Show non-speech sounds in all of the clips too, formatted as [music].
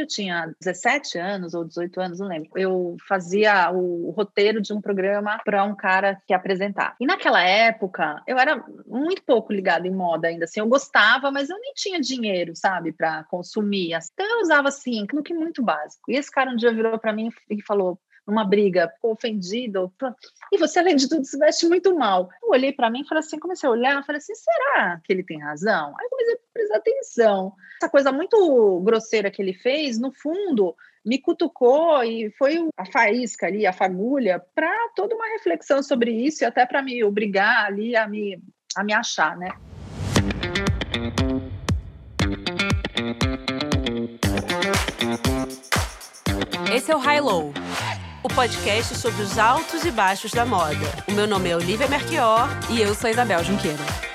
eu tinha 17 anos ou 18 anos, não lembro. Eu fazia o roteiro de um programa para um cara que apresentar. E naquela época, eu era muito pouco ligada em moda ainda. Assim, eu gostava, mas eu nem tinha dinheiro, sabe, para consumir. Então eu usava assim, no que muito básico. E esse cara um dia virou para mim e falou: numa briga, ficou ofendido. E você, além de tudo, se veste muito mal. Eu olhei para mim e falei assim, comecei a olhar, falei assim, será que ele tem razão? Aí comecei a atenção. Essa coisa muito grosseira que ele fez, no fundo, me cutucou e foi a faísca ali, a fagulha, para toda uma reflexão sobre isso e até para me obrigar ali a me, a me achar, né? Esse é o High Low o podcast sobre os altos e baixos da moda. O meu nome é Olivia Merquior e eu sou Isabel Junqueira.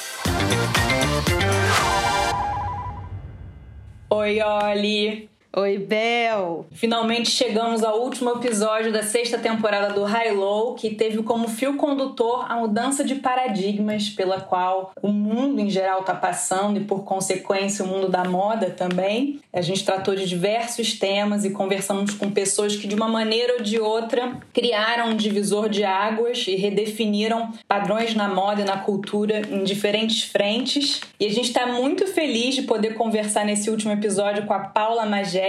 Oi, Oli! Oi, Bel! Finalmente chegamos ao último episódio da sexta temporada do High Low, que teve como fio condutor a mudança de paradigmas pela qual o mundo em geral está passando e, por consequência, o mundo da moda também. A gente tratou de diversos temas e conversamos com pessoas que, de uma maneira ou de outra, criaram um divisor de águas e redefiniram padrões na moda e na cultura em diferentes frentes. E a gente está muito feliz de poder conversar nesse último episódio com a Paula Magé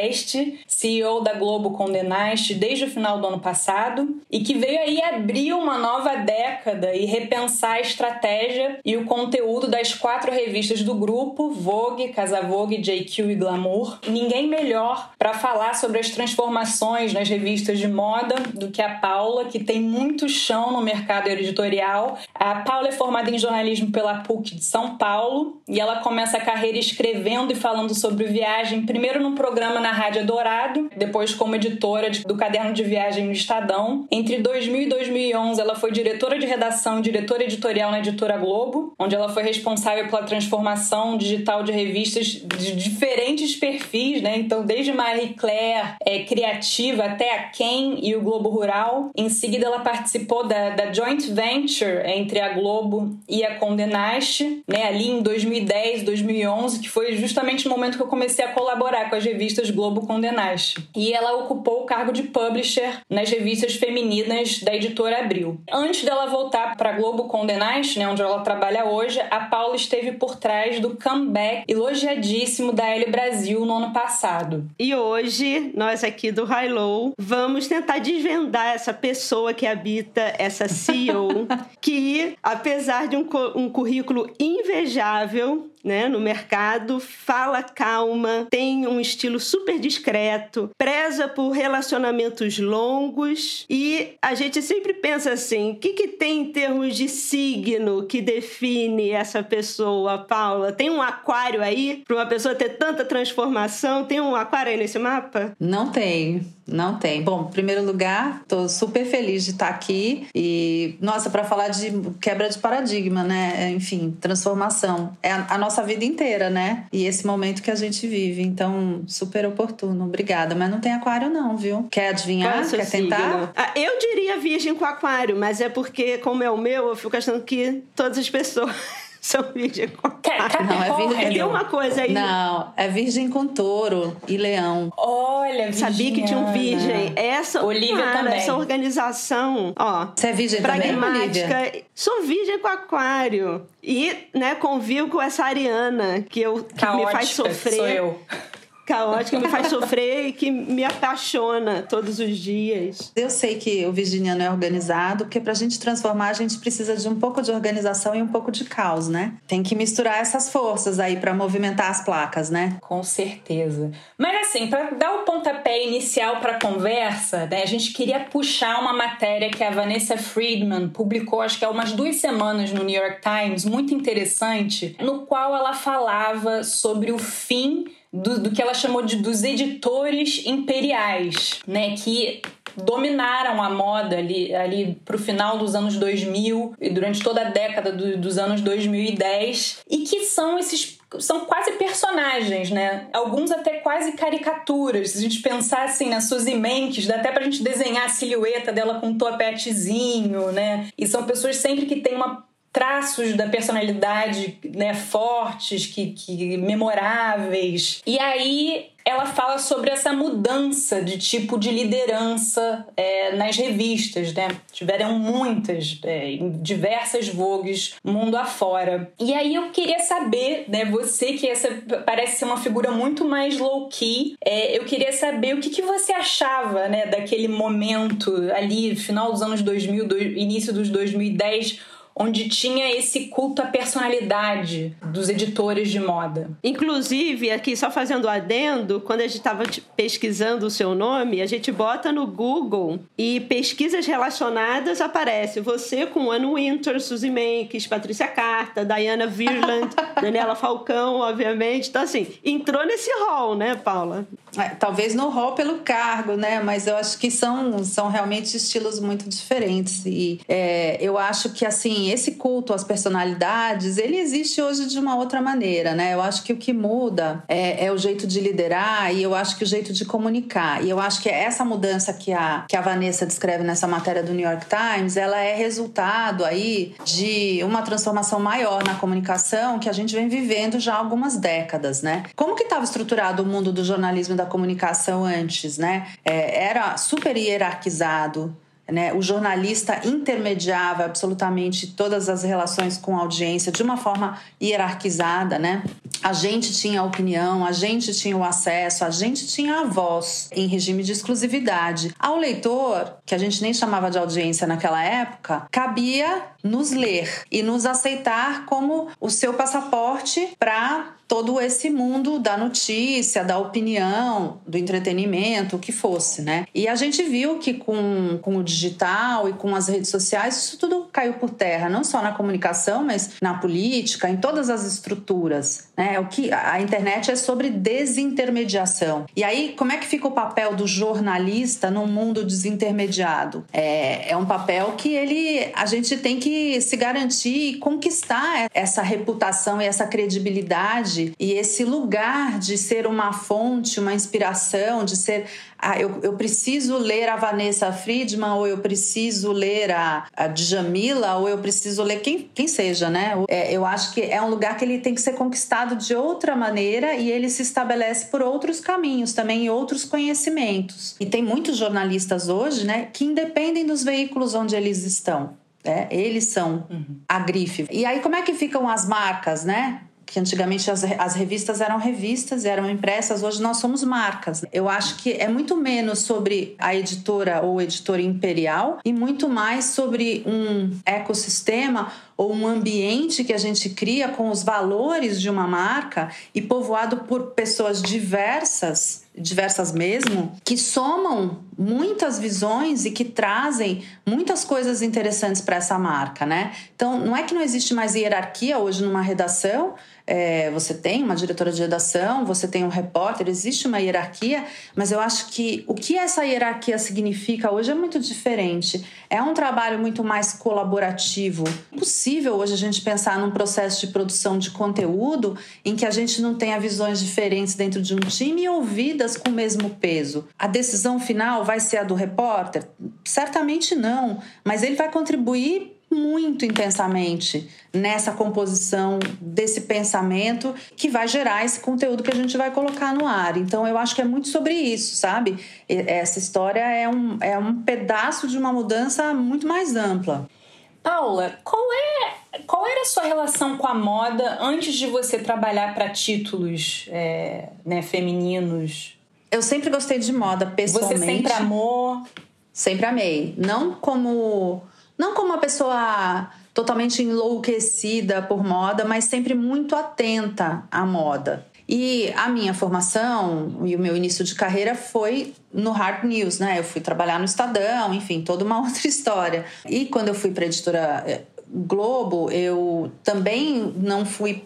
CEO da Globo Nast desde o final do ano passado e que veio aí abrir uma nova década e repensar a estratégia e o conteúdo das quatro revistas do grupo, Vogue, Casa Vogue, JQ e Glamour. Ninguém melhor para falar sobre as transformações nas revistas de moda do que a Paula, que tem muito chão no mercado editorial. A Paula é formada em jornalismo pela PUC de São Paulo e ela começa a carreira escrevendo e falando sobre viagem, primeiro no programa na Rádio Dourado, depois como editora do Caderno de Viagem no Estadão. Entre 2000 e 2011, ela foi diretora de redação diretora editorial na Editora Globo, onde ela foi responsável pela transformação digital de revistas de diferentes perfis, né? Então, desde Marie Claire, é, criativa, até a Ken e o Globo Rural. Em seguida, ela participou da, da joint venture entre a Globo e a Condé né? Ali em 2010, 2011, que foi justamente o momento que eu comecei a colaborar com as revistas Globo Condenaste. E ela ocupou o cargo de publisher nas revistas femininas da editora Abril. Antes dela voltar para Globo Condenaste, né, onde ela trabalha hoje, a Paula esteve por trás do comeback elogiadíssimo da L Brasil no ano passado. E hoje, nós aqui do High Low vamos tentar desvendar essa pessoa que habita essa CEO, [laughs] que, apesar de um, um currículo invejável, né, no mercado, fala calma, tem um estilo super discreto, preza por relacionamentos longos e a gente sempre pensa assim: o que, que tem em termos de signo que define essa pessoa, Paula? Tem um aquário aí para uma pessoa ter tanta transformação? Tem um aquário aí nesse mapa? Não tem. Não tem. Bom, em primeiro lugar, tô super feliz de estar aqui e, nossa, para falar de quebra de paradigma, né? Enfim, transformação. É a, a, nossa vida inteira, né? E esse momento que a gente vive. Então, super oportuno. Obrigada. Mas não tem aquário, não, viu? Quer adivinhar? É Quer tentar? Ah, eu diria virgem com aquário, mas é porque, como é o meu, eu fico achando que todas as pessoas. [laughs] são virgem com Não, é virgem. Tem uma coisa aí. Não, é virgem com touro e leão. Olha, Sabia que tinha um virgem. Essa, Olivia cara, também. essa organização, ó. Você é virgem pragmática. também, Sou virgem com aquário. E, né, convivo com essa Ariana, que, eu, que Caótica, me faz sofrer. Sou eu caótica, me faz sofrer e que me apaixona todos os dias. Eu sei que o virginiano é organizado, porque pra gente transformar a gente precisa de um pouco de organização e um pouco de caos, né? Tem que misturar essas forças aí para movimentar as placas, né? Com certeza. Mas assim, para dar o pontapé inicial para a conversa, né, a gente queria puxar uma matéria que a Vanessa Friedman publicou, acho que há umas duas semanas no New York Times, muito interessante, no qual ela falava sobre o fim do, do que ela chamou de dos editores imperiais, né? Que dominaram a moda ali, ali pro final dos anos 2000 e durante toda a década do, dos anos 2010 e que são esses são quase personagens, né? Alguns até quase caricaturas. Se a gente pensar assim na Suzy Menkes, dá até pra gente desenhar a silhueta dela com um topetezinho, né? E são pessoas sempre que têm uma traços da personalidade né, fortes, que, que memoráveis. E aí ela fala sobre essa mudança de tipo de liderança é, nas revistas, né? Tiveram muitas, é, em diversas vogues, mundo afora. E aí eu queria saber, né, você que essa parece ser uma figura muito mais low-key, é, eu queria saber o que, que você achava, né, daquele momento ali, final dos anos 2000, do, início dos 2010, onde tinha esse culto à personalidade dos editores de moda. Inclusive, aqui só fazendo adendo, quando a gente estava pesquisando o seu nome, a gente bota no Google e pesquisas relacionadas aparece você com Anne Winter, Suzy Menkes, Patrícia Carta, Diana Virland, [laughs] Daniela Falcão, obviamente. Então, assim, entrou nesse hall, né, Paula? É, talvez no hall pelo cargo, né? Mas eu acho que são, são realmente estilos muito diferentes. E é, eu acho que, assim, esse culto às personalidades, ele existe hoje de uma outra maneira, né? Eu acho que o que muda é, é, o jeito de liderar e eu acho que o jeito de comunicar. E eu acho que essa mudança que a, que a Vanessa descreve nessa matéria do New York Times, ela é resultado aí de uma transformação maior na comunicação que a gente vem vivendo já há algumas décadas, né? Como que estava estruturado o mundo do jornalismo e da comunicação antes, né? É, era super hierarquizado, né? O jornalista intermediava absolutamente todas as relações com a audiência de uma forma hierarquizada, né? A gente tinha a opinião, a gente tinha o acesso, a gente tinha a voz em regime de exclusividade. Ao leitor, que a gente nem chamava de audiência naquela época, cabia nos ler e nos aceitar como o seu passaporte para todo esse mundo da notícia, da opinião, do entretenimento, o que fosse, né? E a gente viu que com, com o digital e com as redes sociais, isso tudo caiu por terra, não só na comunicação, mas na política, em todas as estruturas, né? O que a internet é sobre desintermediação. E aí, como é que fica o papel do jornalista num mundo desintermediado? É, é um papel que ele a gente tem que se garantir e conquistar essa reputação e essa credibilidade e esse lugar de ser uma fonte, uma inspiração, de ser ah, eu, eu preciso ler a Vanessa Friedman, ou eu preciso ler a, a Djamila, ou eu preciso ler quem, quem seja, né? É, eu acho que é um lugar que ele tem que ser conquistado de outra maneira e ele se estabelece por outros caminhos também e outros conhecimentos. E tem muitos jornalistas hoje, né, que independem dos veículos onde eles estão. É, eles são uhum. a grife. E aí, como é que ficam as marcas, né? Que antigamente as, as revistas eram revistas, eram impressas, hoje nós somos marcas. Eu acho que é muito menos sobre a editora ou editora imperial e muito mais sobre um ecossistema ou um ambiente que a gente cria com os valores de uma marca e povoado por pessoas diversas, diversas mesmo, que somam muitas visões e que trazem muitas coisas interessantes para essa marca, né? Então, não é que não existe mais hierarquia hoje numa redação, é, você tem uma diretora de redação, você tem um repórter, existe uma hierarquia, mas eu acho que o que essa hierarquia significa hoje é muito diferente. É um trabalho muito mais colaborativo. É possível hoje a gente pensar num processo de produção de conteúdo em que a gente não tenha visões diferentes dentro de um time e ouvidas com o mesmo peso. A decisão final vai ser a do repórter? Certamente não, mas ele vai contribuir muito intensamente nessa composição desse pensamento que vai gerar esse conteúdo que a gente vai colocar no ar. Então, eu acho que é muito sobre isso, sabe? Essa história é um, é um pedaço de uma mudança muito mais ampla. Paula, qual é qual era a sua relação com a moda antes de você trabalhar para títulos é, né, femininos? Eu sempre gostei de moda, pessoalmente. Você sempre amou? Sempre amei. Não como não como uma pessoa totalmente enlouquecida por moda, mas sempre muito atenta à moda. E a minha formação e o meu início de carreira foi no Hard News, né? Eu fui trabalhar no Estadão, enfim, toda uma [laughs] outra história. E quando eu fui para a editora eh, Globo, eu também não fui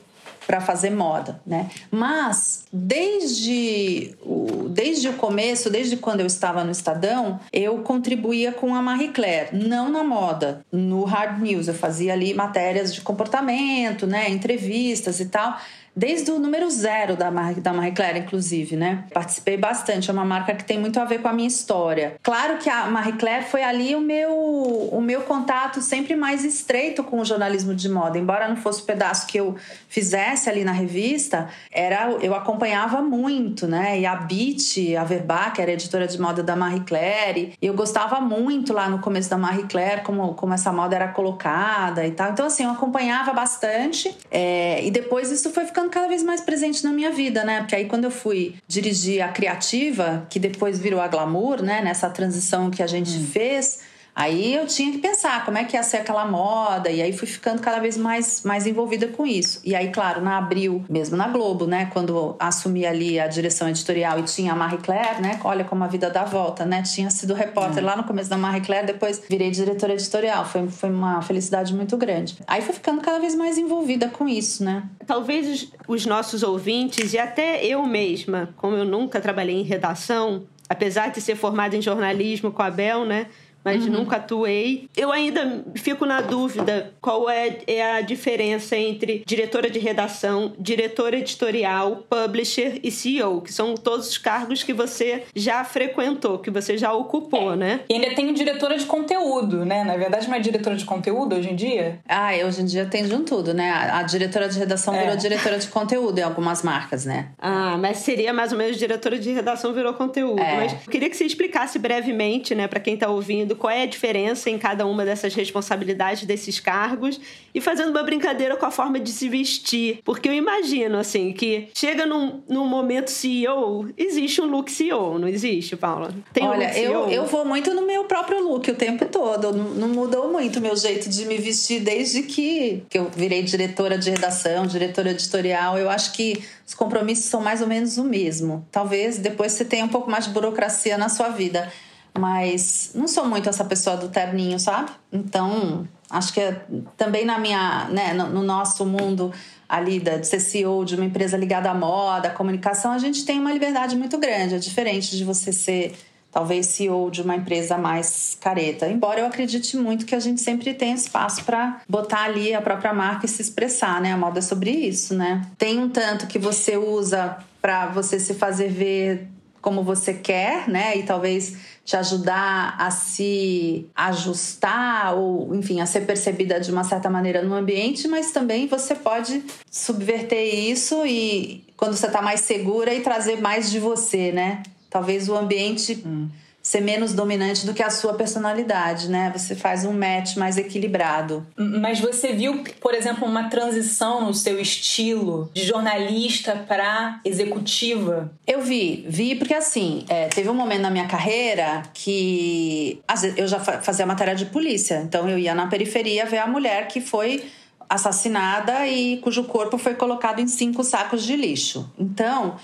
para fazer moda, né? Mas desde o, desde o começo, desde quando eu estava no Estadão, eu contribuía com a Marie Claire, não na moda, no hard news. Eu fazia ali matérias de comportamento, né? Entrevistas e tal desde o número zero da, Mar da Marie Claire, inclusive, né? Participei bastante, é uma marca que tem muito a ver com a minha história. Claro que a Marie Claire foi ali o meu, o meu contato sempre mais estreito com o jornalismo de moda. Embora não fosse o pedaço que eu fizesse ali na revista, era eu acompanhava muito, né? E a Beat, a Verba, que era editora de moda da Marie Claire, e eu gostava muito lá no começo da Marie Claire como, como essa moda era colocada e tal. Então, assim, eu acompanhava bastante. É, e depois isso foi ficando cada vez mais presente na minha vida, né? Porque aí quando eu fui dirigir a criativa, que depois virou a glamour, né? Nessa transição que a gente hum. fez Aí eu tinha que pensar como é que ia ser aquela moda, e aí fui ficando cada vez mais, mais envolvida com isso. E aí, claro, na Abril, mesmo na Globo, né, quando assumi ali a direção editorial e tinha a Marie Claire, né, olha como a vida dá volta, né, tinha sido repórter é. lá no começo da Marie Claire, depois virei diretora editorial, foi, foi uma felicidade muito grande. Aí fui ficando cada vez mais envolvida com isso, né. Talvez os, os nossos ouvintes, e até eu mesma, como eu nunca trabalhei em redação, apesar de ser formada em jornalismo com a Bel, né, mas uhum. nunca atuei. Eu ainda fico na dúvida qual é, é, a diferença entre diretora de redação, diretora editorial, publisher e CEO, que são todos os cargos que você já frequentou, que você já ocupou, é. né? E ainda tem diretora de conteúdo, né? Na verdade, não é diretora de conteúdo hoje em dia? Ah, hoje em dia tem de um tudo, né? A, diretora de redação é. virou diretora de conteúdo em algumas marcas, né? Ah, mas seria mais ou menos diretora de redação virou conteúdo. É. Mas eu queria que você explicasse brevemente, né, para quem tá ouvindo qual é a diferença em cada uma dessas responsabilidades desses cargos e fazendo uma brincadeira com a forma de se vestir. Porque eu imagino, assim, que chega num, num momento CEO, existe um look CEO, não existe, Paula? Tem Olha, um eu, eu vou muito no meu próprio look o tempo todo. Não, não mudou muito o meu jeito de me vestir desde que, que eu virei diretora de redação, diretora editorial. Eu acho que os compromissos são mais ou menos o mesmo. Talvez depois você tenha um pouco mais de burocracia na sua vida mas não sou muito essa pessoa do terninho, sabe? Então, acho que é, também na minha, né, no, no, nosso mundo ali da, de ser CEO de uma empresa ligada à moda, à comunicação, a gente tem uma liberdade muito grande. É diferente de você ser talvez CEO de uma empresa mais careta. Embora eu acredite muito que a gente sempre tem espaço para botar ali a própria marca e se expressar, né? A moda é sobre isso, né? Tem um tanto que você usa para você se fazer ver como você quer, né? E talvez te ajudar a se ajustar ou, enfim, a ser percebida de uma certa maneira no ambiente, mas também você pode subverter isso e quando você está mais segura e trazer mais de você, né? Talvez o ambiente hum ser menos dominante do que a sua personalidade, né? Você faz um match mais equilibrado. Mas você viu, por exemplo, uma transição no seu estilo de jornalista para executiva? Eu vi, vi porque assim, é, teve um momento na minha carreira que eu já fazia matéria de polícia, então eu ia na periferia ver a mulher que foi assassinada e cujo corpo foi colocado em cinco sacos de lixo. Então,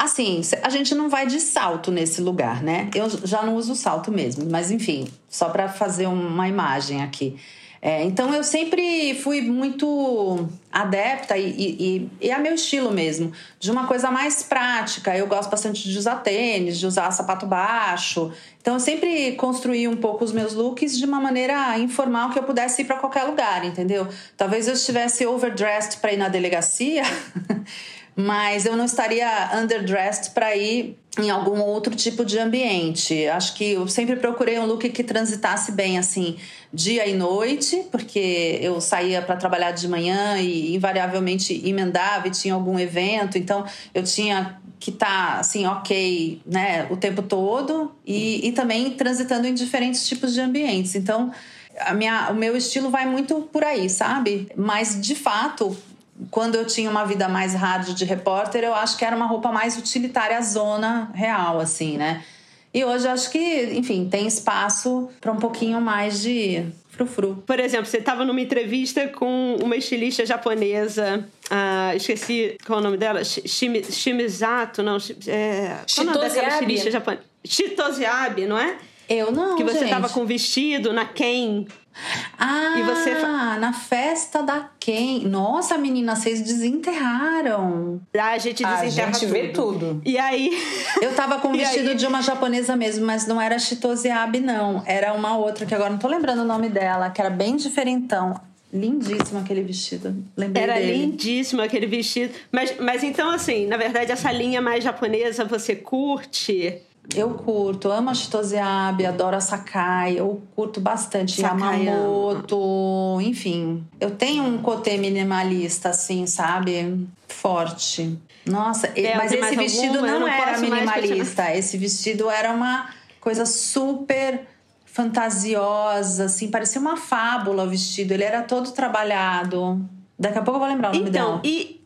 Assim, a gente não vai de salto nesse lugar, né? Eu já não uso salto mesmo, mas enfim, só para fazer uma imagem aqui. É, então eu sempre fui muito adepta e, e, e, é meu estilo mesmo, de uma coisa mais prática. Eu gosto bastante de usar tênis, de usar sapato baixo. Então eu sempre construí um pouco os meus looks de uma maneira informal que eu pudesse ir para qualquer lugar, entendeu? Talvez eu estivesse overdressed para ir na delegacia. [laughs] mas eu não estaria underdressed para ir em algum outro tipo de ambiente. Acho que eu sempre procurei um look que transitasse bem assim, dia e noite, porque eu saía para trabalhar de manhã e invariavelmente emendava e tinha algum evento, então eu tinha que estar tá, assim, ok, né, o tempo todo e, e também transitando em diferentes tipos de ambientes. Então, a minha, o meu estilo vai muito por aí, sabe? Mas, de fato, quando eu tinha uma vida mais rádio de repórter, eu acho que era uma roupa mais utilitária zona real, assim, né? E hoje eu acho que, enfim, tem espaço para um pouquinho mais de frufru. Por exemplo, você estava numa entrevista com uma estilista japonesa, uh, esqueci qual é o nome dela, Shimizato, não, é, qual é o nome daquela estilista japonesa? Não é? Eu não, Que você estava com vestido na Ken. Ah, e você na festa da quem? Nossa, menina, vocês desenterraram. Ah, a gente desenterra A gente tudo. vê tudo. E aí... Eu tava com [laughs] vestido de uma japonesa mesmo, mas não era Shitoziabe, não. Era uma outra, que agora não tô lembrando o nome dela, que era bem diferentão. Lindíssimo aquele vestido. Lembrei Era dele. lindíssimo aquele vestido. Mas, mas então, assim, na verdade, essa linha mais japonesa você curte? Eu curto, amo a Chitose Abe, adoro a Sakai, eu curto bastante Sakai Yamamoto, enfim. Eu tenho um cotê minimalista, assim, sabe? Forte. Nossa, Tem mas esse vestido alguma? Não, não era mais minimalista. Esse vestido era uma coisa super fantasiosa, assim, parecia uma fábula o vestido. Ele era todo trabalhado. Daqui a pouco eu vou lembrar o nome Então, dela. e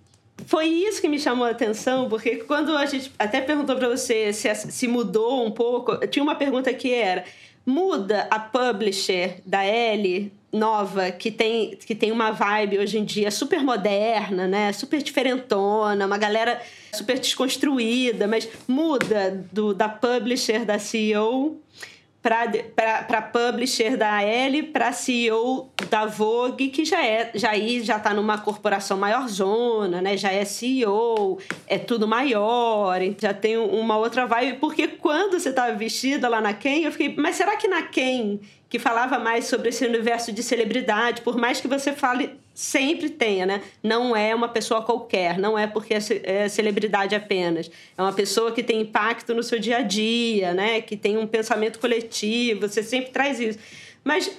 foi isso que me chamou a atenção, porque quando a gente até perguntou para você se, se mudou um pouco, tinha uma pergunta que era: muda a publisher da L nova, que tem, que tem uma vibe hoje em dia super moderna, né? Super diferentona, uma galera super desconstruída, mas muda do, da publisher da CEO para publisher da L, para CEO da Vogue, que já é já já está numa corporação maior zona, né? Já é CEO, é tudo maior, já tem uma outra vibe, porque quando você estava vestida lá na Ken, eu fiquei, mas será que na Ken que falava mais sobre esse universo de celebridade, por mais que você fale sempre tenha, né? Não é uma pessoa qualquer, não é porque é celebridade apenas. É uma pessoa que tem impacto no seu dia a dia, né? Que tem um pensamento coletivo, você sempre traz isso. Mas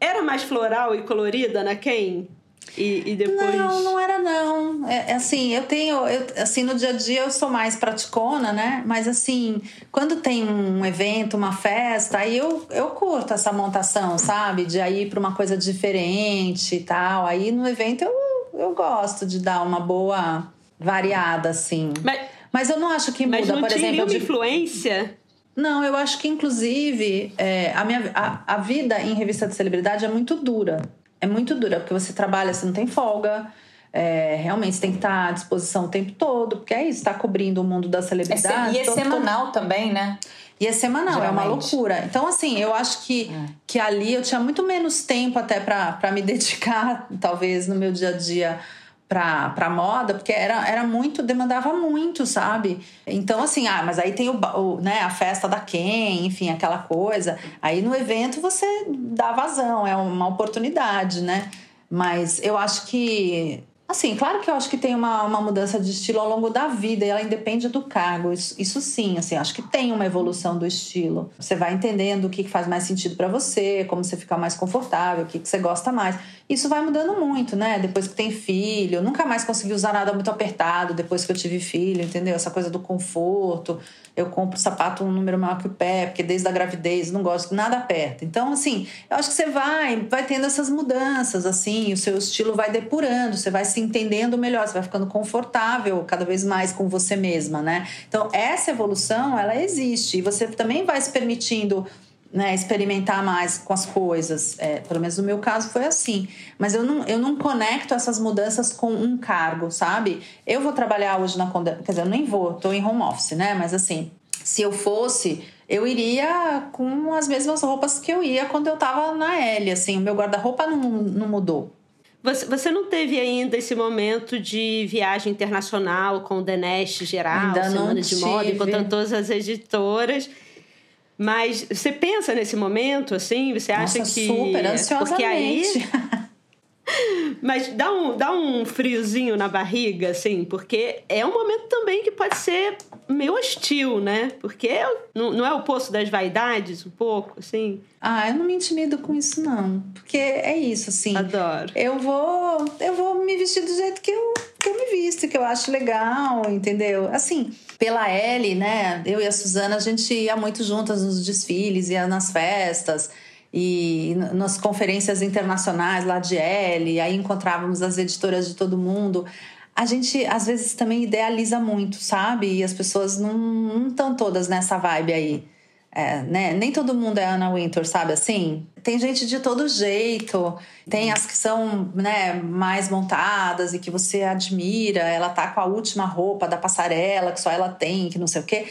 era mais floral e colorida na Ken? E, e, depois. Não, não era não. É, assim, eu tenho. Eu, assim, no dia a dia eu sou mais praticona, né? Mas assim, quando tem um evento, uma festa, aí eu, eu curto essa montação, sabe? De ir para uma coisa diferente e tal. Aí no evento eu, eu gosto de dar uma boa variada, assim. Mas, mas eu não acho que muda, mas não por tinha exemplo. De... influência? Não, eu acho que inclusive é, a, minha, a, a vida em revista de celebridade é muito dura é muito dura, porque você trabalha, você não tem folga. É, realmente você tem que estar à disposição o tempo todo, porque é isso, está cobrindo o mundo da celebridade. É, e é semanal todo... também, né? E é semanal, Geralmente. é uma loucura. Então, assim, eu acho que, é. que ali eu tinha muito menos tempo até para me [laughs] dedicar, talvez, no meu dia a dia pra, moda, porque era, era muito, demandava muito, sabe? Então, assim, ah, mas aí tem o, o, né, a festa da Ken, enfim, aquela coisa. Aí no evento você dá vazão, é uma oportunidade, né? Mas eu acho que Assim, claro que eu acho que tem uma, uma mudança de estilo ao longo da vida e ela independe do cargo. Isso, isso sim, assim, acho que tem uma evolução do estilo. Você vai entendendo o que faz mais sentido para você, como você fica mais confortável, o que, que você gosta mais. Isso vai mudando muito, né? Depois que tem filho, eu nunca mais consegui usar nada muito apertado depois que eu tive filho, entendeu? Essa coisa do conforto. Eu compro sapato um número maior que o pé, porque desde a gravidez não gosto nada aperta. Então, assim, eu acho que você vai, vai tendo essas mudanças, assim, o seu estilo vai depurando, você vai se entendendo melhor, você vai ficando confortável cada vez mais com você mesma, né? Então, essa evolução, ela existe e você também vai se permitindo né, experimentar mais com as coisas. É, pelo menos no meu caso foi assim. Mas eu não, eu não conecto essas mudanças com um cargo, sabe? Eu vou trabalhar hoje na Conde... Quer dizer, eu nem vou, tô em home office, né? Mas assim, se eu fosse, eu iria com as mesmas roupas que eu ia quando eu tava na L. Assim, o meu guarda-roupa não, não mudou. Você, você não teve ainda esse momento de viagem internacional com o The Nest geral, ainda semana de moda, encontrando todas as editoras. Mas você pensa nesse momento, assim? Você acha Nossa, que. Super, ansiosamente. Porque aí. [laughs] Mas dá um, dá um friozinho na barriga, assim, porque é um momento também que pode ser meio hostil, né? Porque não, não é o poço das vaidades, um pouco, assim? Ah, eu não me intimido com isso, não. Porque é isso, assim. Adoro. Eu vou, eu vou me vestir do jeito que eu, que eu me visto, que eu acho legal, entendeu? Assim, pela L, né? Eu e a Suzana, a gente ia muito juntas nos desfiles, ia nas festas e nas conferências internacionais lá de L, aí encontrávamos as editoras de todo mundo. A gente às vezes também idealiza muito, sabe? E as pessoas não estão todas nessa vibe aí. É, né? Nem todo mundo é Anna Wintour, sabe assim? Tem gente de todo jeito, tem as que são né, mais montadas e que você admira, ela tá com a última roupa da passarela que só ela tem, que não sei o quê.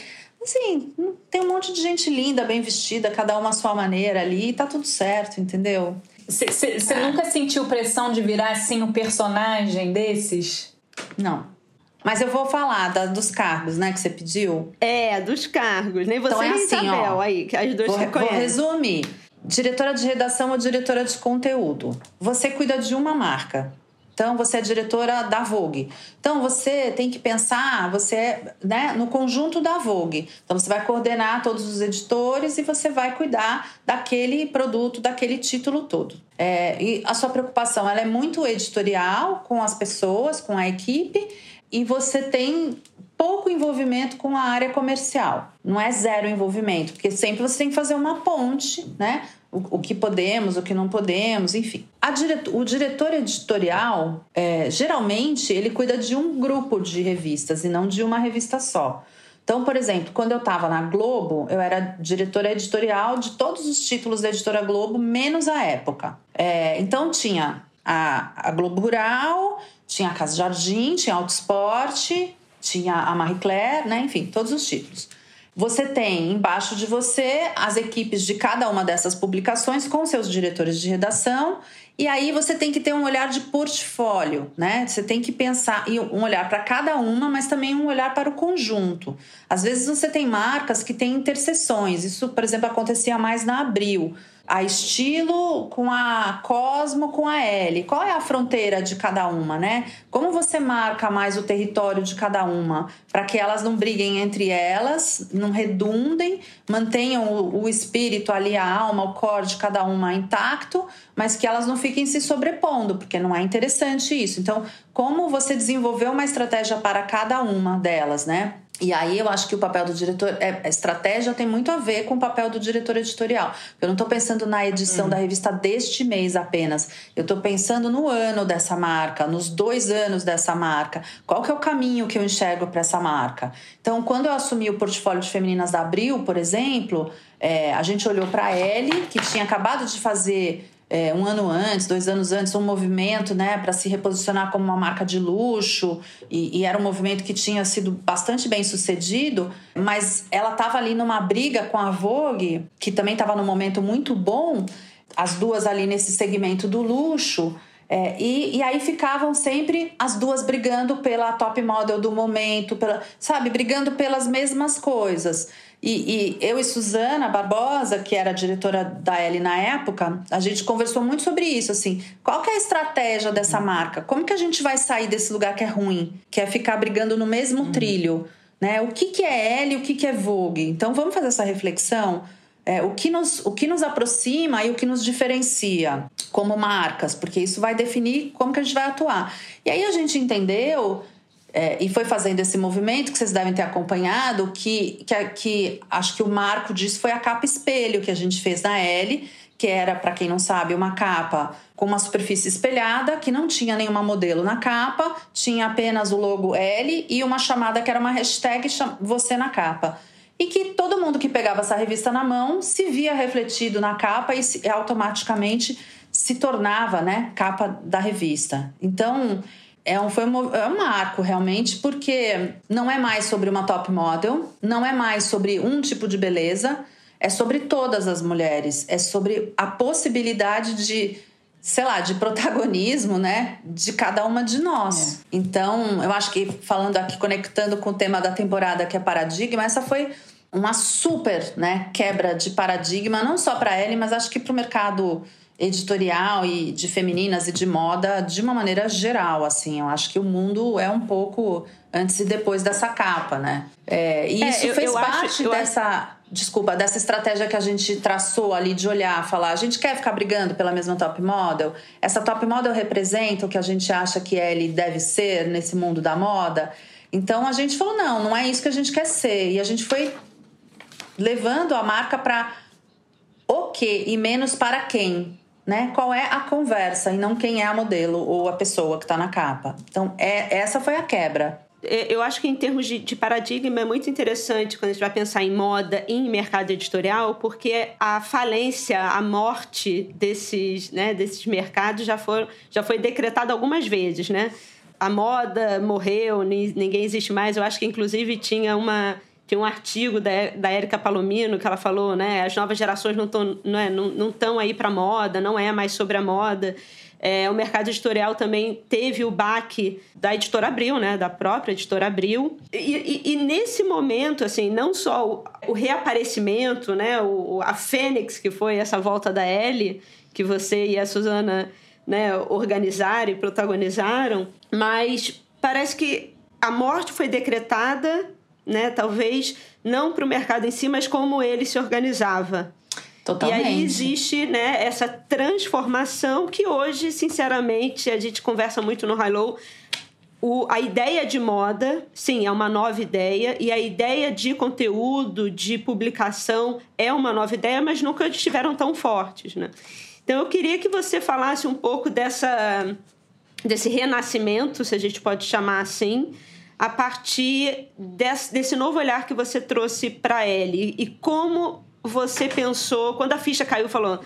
Assim, tem um monte de gente linda, bem vestida, cada uma à sua maneira ali, e tá tudo certo, entendeu? Você ah. nunca sentiu pressão de virar assim um personagem desses? Não. Mas eu vou falar da, dos cargos, né, que você pediu. É, dos cargos. Nem você então é nem assim, Isabel, ó, aí, que as duas vou, que Vou resumir. diretora de redação ou diretora de conteúdo. Você cuida de uma marca. Então, você é diretora da Vogue. Então, você tem que pensar, você é né, no conjunto da Vogue. Então, você vai coordenar todos os editores e você vai cuidar daquele produto, daquele título todo. É, e a sua preocupação ela é muito editorial com as pessoas, com a equipe, e você tem pouco envolvimento com a área comercial. Não é zero envolvimento, porque sempre você tem que fazer uma ponte, né? o, que podemos, o que não podemos, enfim. Diretor, o diretor editorial, é, geralmente, ele cuida de um grupo de revistas e não de uma revista só. Então, por exemplo, quando eu estava na Globo, eu era diretora editorial de todos os títulos da editora Globo, menos a época. É, então, tinha a, a, Globo Rural, tinha a Casa Jardim, tinha Auto Esporte, tinha a Marie Claire, né? enfim, todos os títulos. Você tem embaixo de você as equipes de cada uma dessas publicações com seus diretores de redação. E aí você tem que ter um olhar de portfólio, né? Você tem que pensar e um olhar para cada uma, mas também um olhar para o conjunto. Às vezes você tem marcas que têm interseções. Isso, por exemplo, acontecia mais na Abril a estilo com a Cosmo com a L. Qual é a fronteira de cada uma, né? Como você marca mais o território de cada uma para que elas não briguem entre elas, não redundem, mantenham o, o, espírito ali, a alma, o core de cada uma intacto, mas que elas não fiquem se sobrepondo, porque não é interessante isso. Então, como você desenvolveu uma estratégia para cada uma delas, né? E aí eu acho que o papel do diretor, é, a estratégia tem muito a ver com o papel do diretor editorial. Eu não estou pensando na edição hum. da revista deste mês apenas. Eu estou pensando no ano dessa marca, nos dois anos dessa marca. Qual que é o caminho que eu enxergo para essa marca? Então, quando eu assumi o portfólio de femininas da Abril, por exemplo, é, a gente olhou para a Ellie, que tinha acabado de fazer é, um ano antes, dois anos antes, um movimento né, para se reposicionar como uma marca de luxo, e, e, era um movimento que tinha sido bastante bem sucedido, mas ela estava ali numa briga com a Vogue, que também estava num momento muito bom, as duas ali nesse segmento do luxo. É, e, e, aí ficavam sempre as duas brigando pela top model do momento, pela, sabe, brigando pelas mesmas coisas. E, e, eu e Suzana Barbosa, que era diretora da L na época, a gente conversou muito sobre isso, assim, qual que é a estratégia dessa marca? Como que a gente vai sair desse lugar que é ruim, que é ficar brigando no mesmo uhum. trilho, né? O que que é L e o que que é Vogue? Então vamos fazer essa reflexão. É, o, que nos, o que nos aproxima e o que nos diferencia como marcas, porque isso vai definir como que a gente vai atuar. E aí a gente entendeu é, e foi fazendo esse movimento que vocês devem ter acompanhado, que, que, que acho que o marco disso foi a capa espelho que a gente fez na L, que era, para quem não sabe, uma capa com uma superfície espelhada, que não tinha nenhuma modelo na capa, tinha apenas o logo L e uma chamada que era uma hashtag você na capa. E que todo mundo que pegava essa revista na mão se via refletido na capa e, se, automaticamente se tornava né, capa da revista. Então, é um, foi um, é um marco realmente, porque não é mais sobre uma top model, não é mais sobre um tipo de beleza, é sobre todas as mulheres, é sobre a possibilidade de, sei lá, de protagonismo, né, de cada uma de nós. É. Então, eu acho que falando aqui, conectando com o tema da temporada que é paradigma, essa foi uma super, né, quebra de paradigma, não só para ela, mas acho que para o mercado editorial e de femininas e de moda de uma maneira geral, assim. Eu acho que o mundo é um pouco antes e depois dessa capa, né? É, e é, isso eu, fez eu parte acho, dessa... Acho... Desculpa, dessa estratégia que a gente traçou ali de olhar, falar, a gente quer ficar brigando pela mesma top model? Essa top model representa o que a gente acha que ele deve ser nesse mundo da moda? Então a gente falou, não, não é isso que a gente quer ser. E a gente foi levando a marca para o que e menos para quem né? Qual é a conversa e não quem é a modelo ou a pessoa que está na capa. Então, é, essa foi a quebra. É, eu acho que em termos de, de, paradigma é muito interessante quando a gente vai pensar em moda e em mercado editorial, porque a falência, a morte desses, né, desses mercados já, for, já foi decretada algumas vezes, né? A moda morreu, ninguém existe mais. Eu acho que inclusive tinha uma tem um artigo da, da Érica Palomino que ela falou, né? As novas gerações não estão não é, não, não aí para moda, não é mais sobre a moda. É, o mercado editorial também teve o baque da editora Abril, né? Da própria editora Abril. E, e, e nesse momento, assim, não só o, o reaparecimento, né? O, a Fênix, que foi essa volta da Ellie, que você e a Suzana né, organizaram e protagonizaram, mas parece que a morte foi decretada né? Talvez não para o mercado em si, mas como ele se organizava. Totalmente. E aí existe né, essa transformação que hoje, sinceramente, a gente conversa muito no High Low. O, a ideia de moda, sim, é uma nova ideia, e a ideia de conteúdo, de publicação, é uma nova ideia, mas nunca estiveram tão fortes. Né? Então, eu queria que você falasse um pouco dessa, desse renascimento, se a gente pode chamar assim, a partir desse, desse novo olhar que você trouxe para ele e como você pensou quando a ficha caiu falou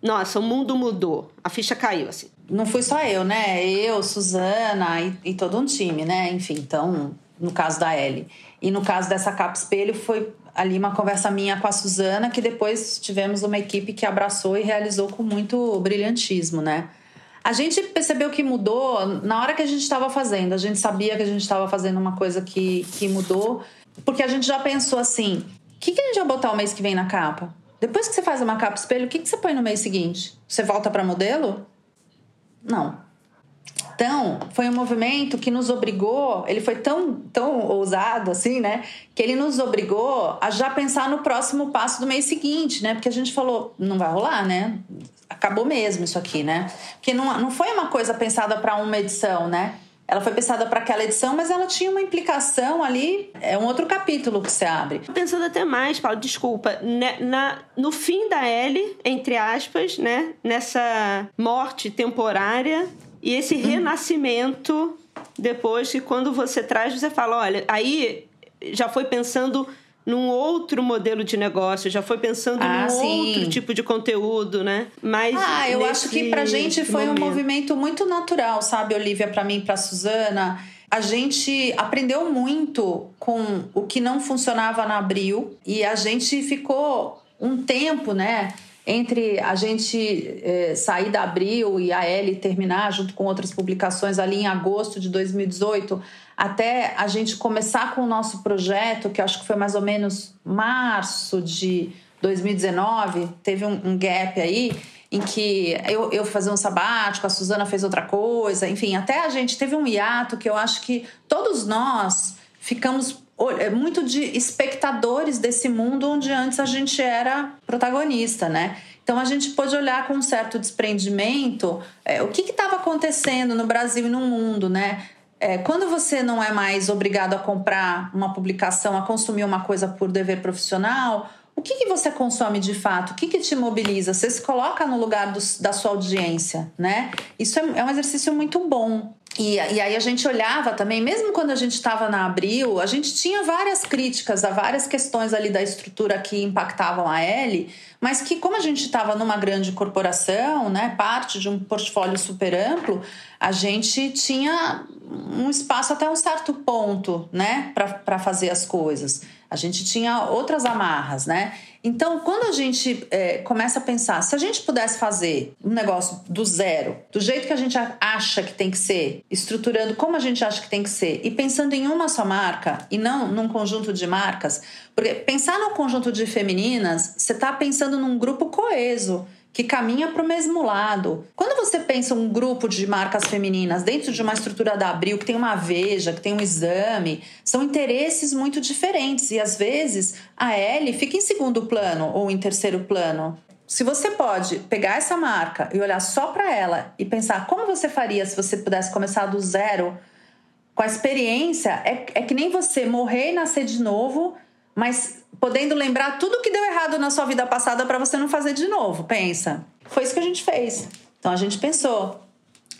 nossa o mundo mudou. A ficha caiu assim. Não fui só eu né? Eu Suzana e, e todo um time né? Enfim então no caso da Ellie. E no caso dessa capa espelho foi ali uma conversa minha com a Suzana que depois tivemos uma equipe que abraçou e realizou com muito brilhantismo né a gente percebeu que mudou na hora que a gente estava fazendo. A gente sabia que a gente estava fazendo uma coisa que, que mudou, porque a gente já pensou assim: o que, que a gente vai botar o mês que vem na capa? Depois que você faz uma capa espelho, o que, que você põe no mês seguinte? Você volta para modelo? Não. Então, foi um movimento que nos obrigou, ele foi tão, tão ousado assim, né? Que ele nos obrigou a já pensar no próximo passo do mês seguinte, né? Porque a gente falou, não vai rolar, né? Acabou mesmo isso aqui, né? Porque não, não foi uma coisa pensada para uma edição, né? Ela foi pensada para aquela edição, mas ela tinha uma implicação ali, é um outro capítulo que se abre. Pensando até mais, Paulo, desculpa, né, na, no fim da L, entre aspas, né, nessa morte temporária e esse hum. renascimento depois que quando você traz, você fala, olha, aí já foi pensando num outro modelo de negócio, já foi pensando ah, num sim. outro tipo de conteúdo, né? Mas ah, eu acho que pra gente foi momento. um movimento muito natural, sabe, Olivia, para mim, para Suzana. A gente aprendeu muito com o que não funcionava na Abril e a gente ficou um tempo, né? Entre a gente é, sair da Abril e a L terminar junto com outras publicações ali em agosto de 2018, até a gente começar com o nosso projeto, que acho que foi mais ou menos março de 2019, teve um, um gap aí em que eu, eu fazia um sabático, a Suzana fez outra coisa, enfim, até a gente teve um hiato que eu acho que todos nós ficamos é, muito de espectadores desse mundo onde antes a gente era protagonista, né? Então a gente pôde olhar com um certo desprendimento é, o que estava acontecendo no Brasil e no mundo, né? É, quando você não é mais obrigado a comprar uma publicação, a consumir uma coisa por dever profissional, o que, que você consome de fato? O que, que te mobiliza? Você se coloca no lugar do, da sua audiência, né? Isso é, é um exercício muito bom. E, e, aí a gente olhava também, mesmo quando a gente estava na Abril, a gente tinha várias críticas a várias questões ali da estrutura que impactavam a L, mas que como a gente estava numa grande corporação, né, parte de um portfólio super amplo, a gente tinha um espaço até um certo ponto, né, para fazer as coisas. A gente tinha outras amarras, né? Então, quando a gente é, começa a pensar, se a gente pudesse fazer um negócio do zero, do jeito que a gente acha que tem que ser, estruturando como a gente acha que tem que ser, e pensando em uma só marca e não num conjunto de marcas, porque pensar num conjunto de femininas, você está pensando num grupo coeso que caminha para o mesmo lado. Quando você pensa um grupo de marcas femininas dentro de uma estrutura da Abril, que tem uma veja, que tem um exame, são interesses muito diferentes e às vezes a L fica em segundo plano ou em terceiro plano. Se você pode pegar essa marca e olhar só para ela e pensar como você faria se você pudesse começar do zero, com a experiência, é, é que nem você morrer e nascer de novo, mas podendo lembrar tudo que deu errado na sua vida passada para você não fazer de novo. Pensa. Foi isso que a gente fez. Então a gente pensou.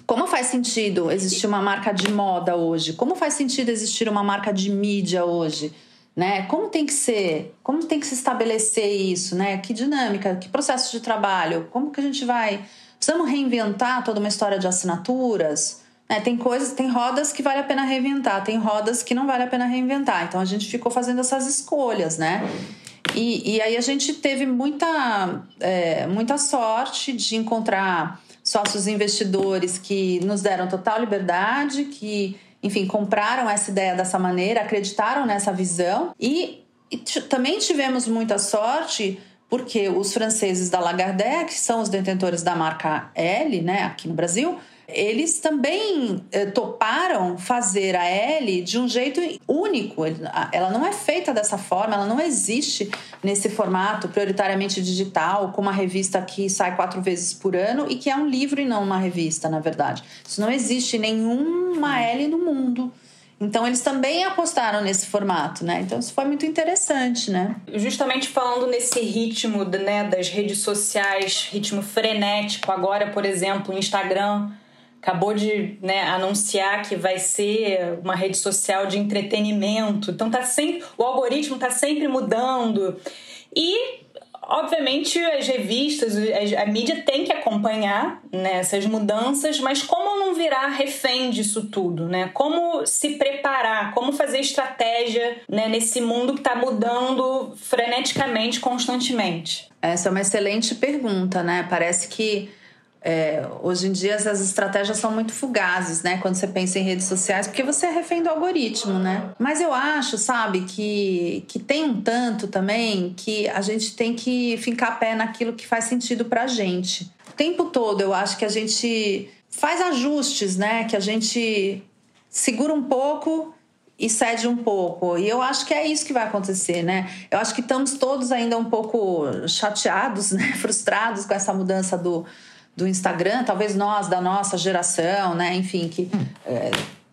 Como faz sentido existir uma marca de moda hoje? Como faz sentido existir uma marca de mídia hoje? Né? Como tem que ser? Como tem que se estabelecer isso? Né? Que dinâmica? Que processo de trabalho? Como que a gente vai? Precisamos reinventar toda uma história de assinaturas? É, tem coisas, tem rodas que vale a pena reinventar, tem rodas que não vale a pena reinventar. Então a gente ficou fazendo essas escolhas, né? E, e aí a gente teve muita, é, muita sorte de encontrar sócios investidores que nos deram total liberdade, que, enfim, compraram essa ideia dessa maneira, acreditaram nessa visão e, e também tivemos muita sorte porque os franceses da Lagardère, que são os detentores da marca L, né, aqui no Brasil, eles também eh, toparam fazer a L de um jeito único. Ela não é feita dessa forma, ela não existe nesse formato prioritariamente digital, com uma revista que sai quatro vezes por ano e que é um livro e não uma revista, na verdade. Isso não existe nenhuma L no mundo. Então eles também apostaram nesse formato, né? Então isso foi muito interessante, né? Justamente falando nesse ritmo né, das redes sociais, ritmo frenético, agora, por exemplo, o Instagram acabou de né, anunciar que vai ser uma rede social de entretenimento. Então tá sempre, o algoritmo está sempre mudando. E obviamente as revistas, a, mídia tem que acompanhar né, essas mudanças, mas como não virar refém disso tudo, né? Como se preparar, como fazer estratégia né, nesse mundo que está mudando freneticamente, constantemente? Essa é uma excelente pergunta, né? Parece que é, hoje em dia essas estratégias são muito fugazes, né? Quando você pensa em redes sociais, porque você é refém do algoritmo, né? Mas eu acho, sabe, que, que tem um tanto também que a gente tem que fincar pé naquilo que faz sentido pra gente. O tempo todo eu acho que a gente faz ajustes, né? Que a gente segura um pouco e cede um pouco. E eu acho que é isso que vai acontecer, né? Eu acho que estamos todos ainda um pouco chateados, né? [laughs] frustrados com essa mudança do, do Instagram, talvez nós, da nossa geração, né? Enfim, que é,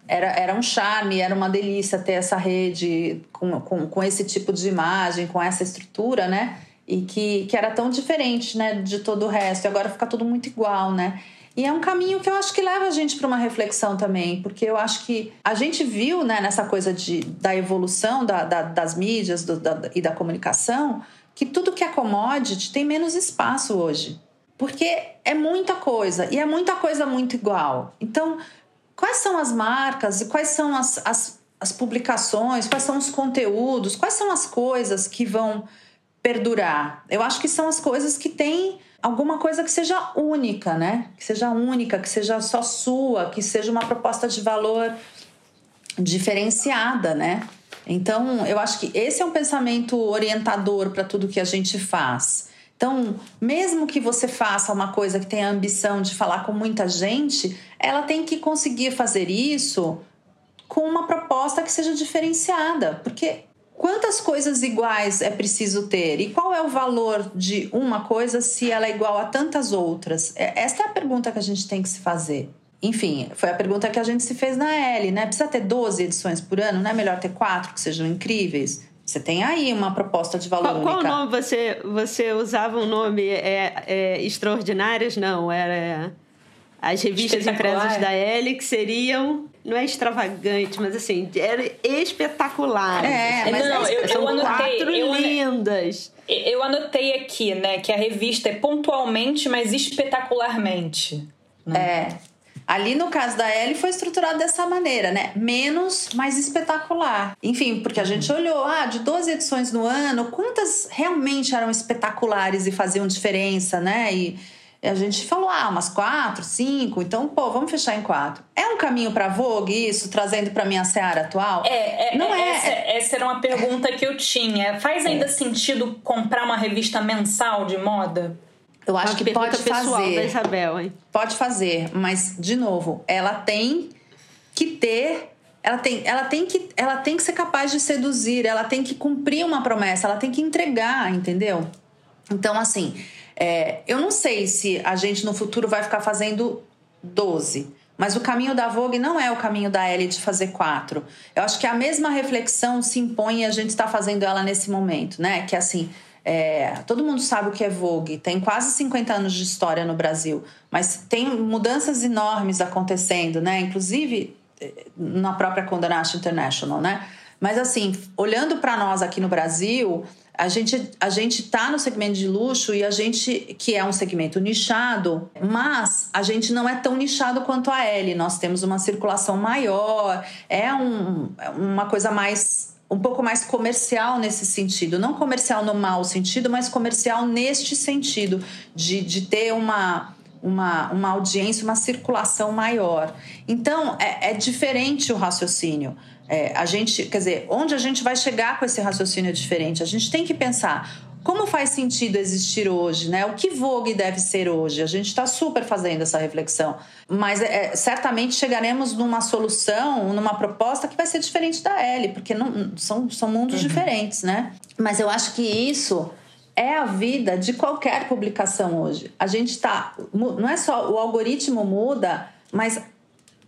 era, era um charme, era uma delícia ter essa rede com, com, com esse tipo de imagem, com essa estrutura, né? E que, que era tão diferente, né, de todo o resto. E agora fica tudo muito igual, né? E é um caminho que eu acho que leva a gente para uma reflexão também, porque eu acho que a gente viu né, nessa coisa de, da evolução da, da, das mídias do, da, e da comunicação que tudo que é commodity tem menos espaço hoje. Porque é muita coisa e é muita coisa muito igual. Então, quais são as marcas e quais são as, as, as publicações, quais são os conteúdos, quais são as coisas que vão perdurar? Eu acho que são as coisas que têm alguma coisa que seja única, né? Que seja única, que seja só sua, que seja uma proposta de valor diferenciada, né? Então, eu acho que esse é um pensamento orientador para tudo que a gente faz. Então, mesmo que você faça uma coisa que tenha a ambição de falar com muita gente, ela tem que conseguir fazer isso com uma proposta que seja diferenciada, porque quantas coisas iguais é preciso ter e qual é o valor de uma coisa se ela é igual a tantas outras? É, esta é a pergunta que a gente tem que se fazer. Enfim, foi a pergunta que a gente se fez na L, né? Precisa ter 12 edições por ano? Não é melhor ter quatro que sejam incríveis? Você tem aí uma proposta de valor qual, única. Qual nome você, você usava um nome é, é, extraordinárias? Não, era as revistas impressas da L que seriam não é extravagante, mas assim, era espetacular. É, mas não, é, eu, são eu anotei, quatro eu, lindas. Eu anotei aqui, né, que a revista é pontualmente, mas espetacularmente. Né? É. Ali no caso da Ellie foi estruturado dessa maneira, né? Menos, mais espetacular. Enfim, porque a gente olhou, ah, de 12 edições no ano, quantas realmente eram espetaculares e faziam diferença, né? E a gente falou, ah, umas quatro, cinco, então, pô, vamos fechar em quatro. É um caminho para Vogue isso, trazendo para minha seara atual? É, é não é. Essa, essa, era uma pergunta que eu tinha. Faz ainda é. sentido comprar uma revista mensal de moda? Eu acho que pode fazer. Da Isabel, hein? Pode fazer, mas de novo, ela tem que ter ela tem, ela, tem que, ela tem que ser capaz de seduzir, ela tem que cumprir uma promessa, ela tem que entregar, entendeu? Então, assim, é, eu não sei se a gente no futuro vai ficar fazendo 12, mas o caminho da Vogue não é o caminho da Ellie de fazer quatro. Eu acho que a mesma reflexão se impõe e a gente está fazendo ela nesse momento, né? Que assim, é, todo mundo sabe o que é Vogue, tem quase 50 anos de história no Brasil, mas tem mudanças enormes acontecendo, né? Inclusive eh, na própria Condé International, né? Mas assim, olhando para nós aqui no Brasil, A gente a gente tá no segmento de luxo e a gente que é um segmento nichado, mas a gente não é tão nichado quanto a L. Nós temos uma circulação maior, é um, uma coisa mais um pouco mais comercial nesse sentido. Não comercial no mau sentido, mas comercial neste sentido, de, de ter uma, uma, uma audiência, uma circulação maior. Então, é, é diferente o raciocínio. É, a gente, quer dizer, onde a gente vai chegar com esse raciocínio diferente? A gente tem que pensar como faz sentido existir hoje, né? O que Vogue deve ser hoje? A gente está super fazendo essa reflexão, mas é, certamente chegaremos numa solução, numa proposta que vai ser diferente da L, porque não, são, são mundos uhum. diferentes, né? Mas eu acho que isso é a vida de qualquer publicação hoje. A gente está, não é só o algoritmo muda, mas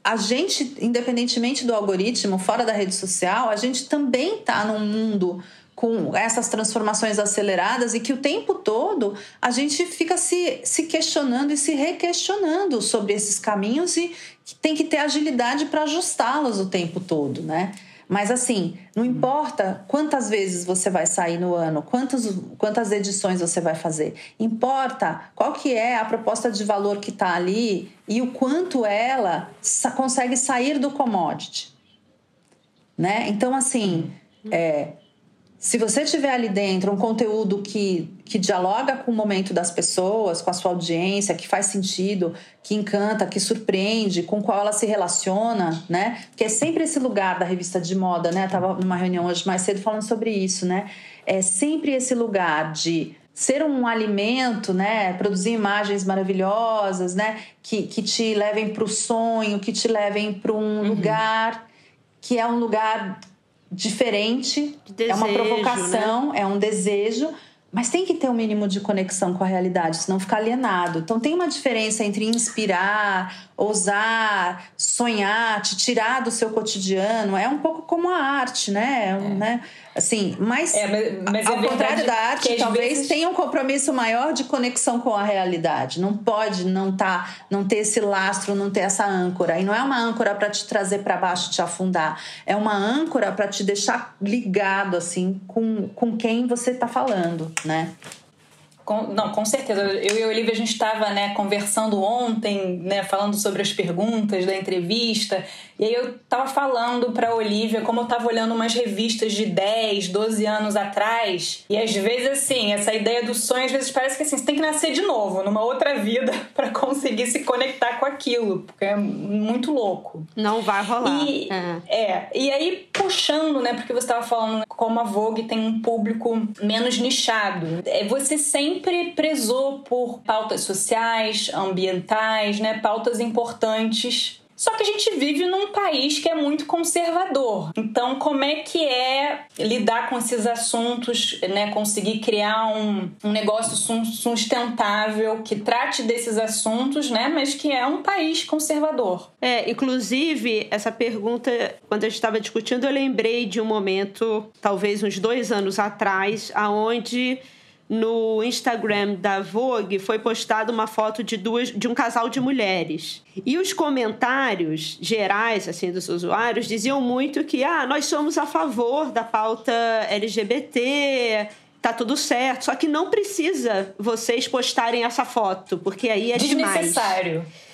a gente, independentemente do algoritmo, fora da rede social, a gente também está num mundo com essas transformações aceleradas e que o tempo todo a gente fica se, se questionando e se requestionando sobre esses caminhos e que tem que ter agilidade para ajustá-los o tempo todo, né? Mas assim, não importa quantas vezes você vai sair no ano, quantas, quantas edições você vai fazer. Importa qual que é a proposta de valor que está ali e o quanto ela consegue sair do commodity. Né? Então, assim, é, se você tiver ali dentro um conteúdo que, que dialoga com o momento das pessoas, com a sua audiência, que faz sentido, que encanta, que surpreende, com qual ela se relaciona, né? Que é sempre esse lugar da revista de moda, né? Eu tava numa reunião hoje mais cedo falando sobre isso, né? É sempre esse lugar de ser um alimento, né? Produzir imagens maravilhosas, né? Que, que te levem para o sonho, que te levem para um uhum. lugar que é um lugar diferente, desejo, é uma provocação, né? é um desejo, mas tem que ter um mínimo de conexão com a realidade, senão fica alienado. Então tem uma diferença entre inspirar, ousar, sonhar, te tirar do seu cotidiano. É um pouco como a arte, né? É. né? Assim, mas, é, mas, mas ao é contrário da arte, talvez vezes... tenha um compromisso maior de conexão com a realidade. Não pode não tá, não ter esse lastro, não ter essa âncora. E não é uma âncora para te trazer para baixo, te afundar. É uma âncora para te deixar ligado assim com, com quem você está falando, né? Com, não, com certeza. Eu e a Olivia, a gente estava né, conversando ontem, né, falando sobre as perguntas da entrevista, e aí eu estava falando para a Olivia como eu estava olhando umas revistas de 10, 12 anos atrás, e às vezes, assim, essa ideia do sonho, às vezes parece que assim, você tem que nascer de novo, numa outra vida, [laughs] para conseguir se conectar com aquilo, porque é muito louco. Não vai rolar. E, é. é. E aí, puxando, né, porque você estava falando como a Vogue tem um público menos nichado, é, você sempre sempre prezou por pautas sociais, ambientais, né, pautas importantes só que a gente vive num país que é muito conservador. Então, como é que é lidar com esses assuntos, né? Conseguir criar um, um negócio sustentável que trate desses assuntos, né? Mas que é um país conservador. É, inclusive, essa pergunta, quando a gente estava discutindo, eu lembrei de um momento, talvez uns dois anos atrás, aonde no Instagram da Vogue foi postada uma foto de duas de um casal de mulheres. E os comentários gerais assim dos usuários diziam muito que ah, nós somos a favor da pauta LGBT, tá tudo certo, só que não precisa vocês postarem essa foto, porque aí é desnecessário. Demais.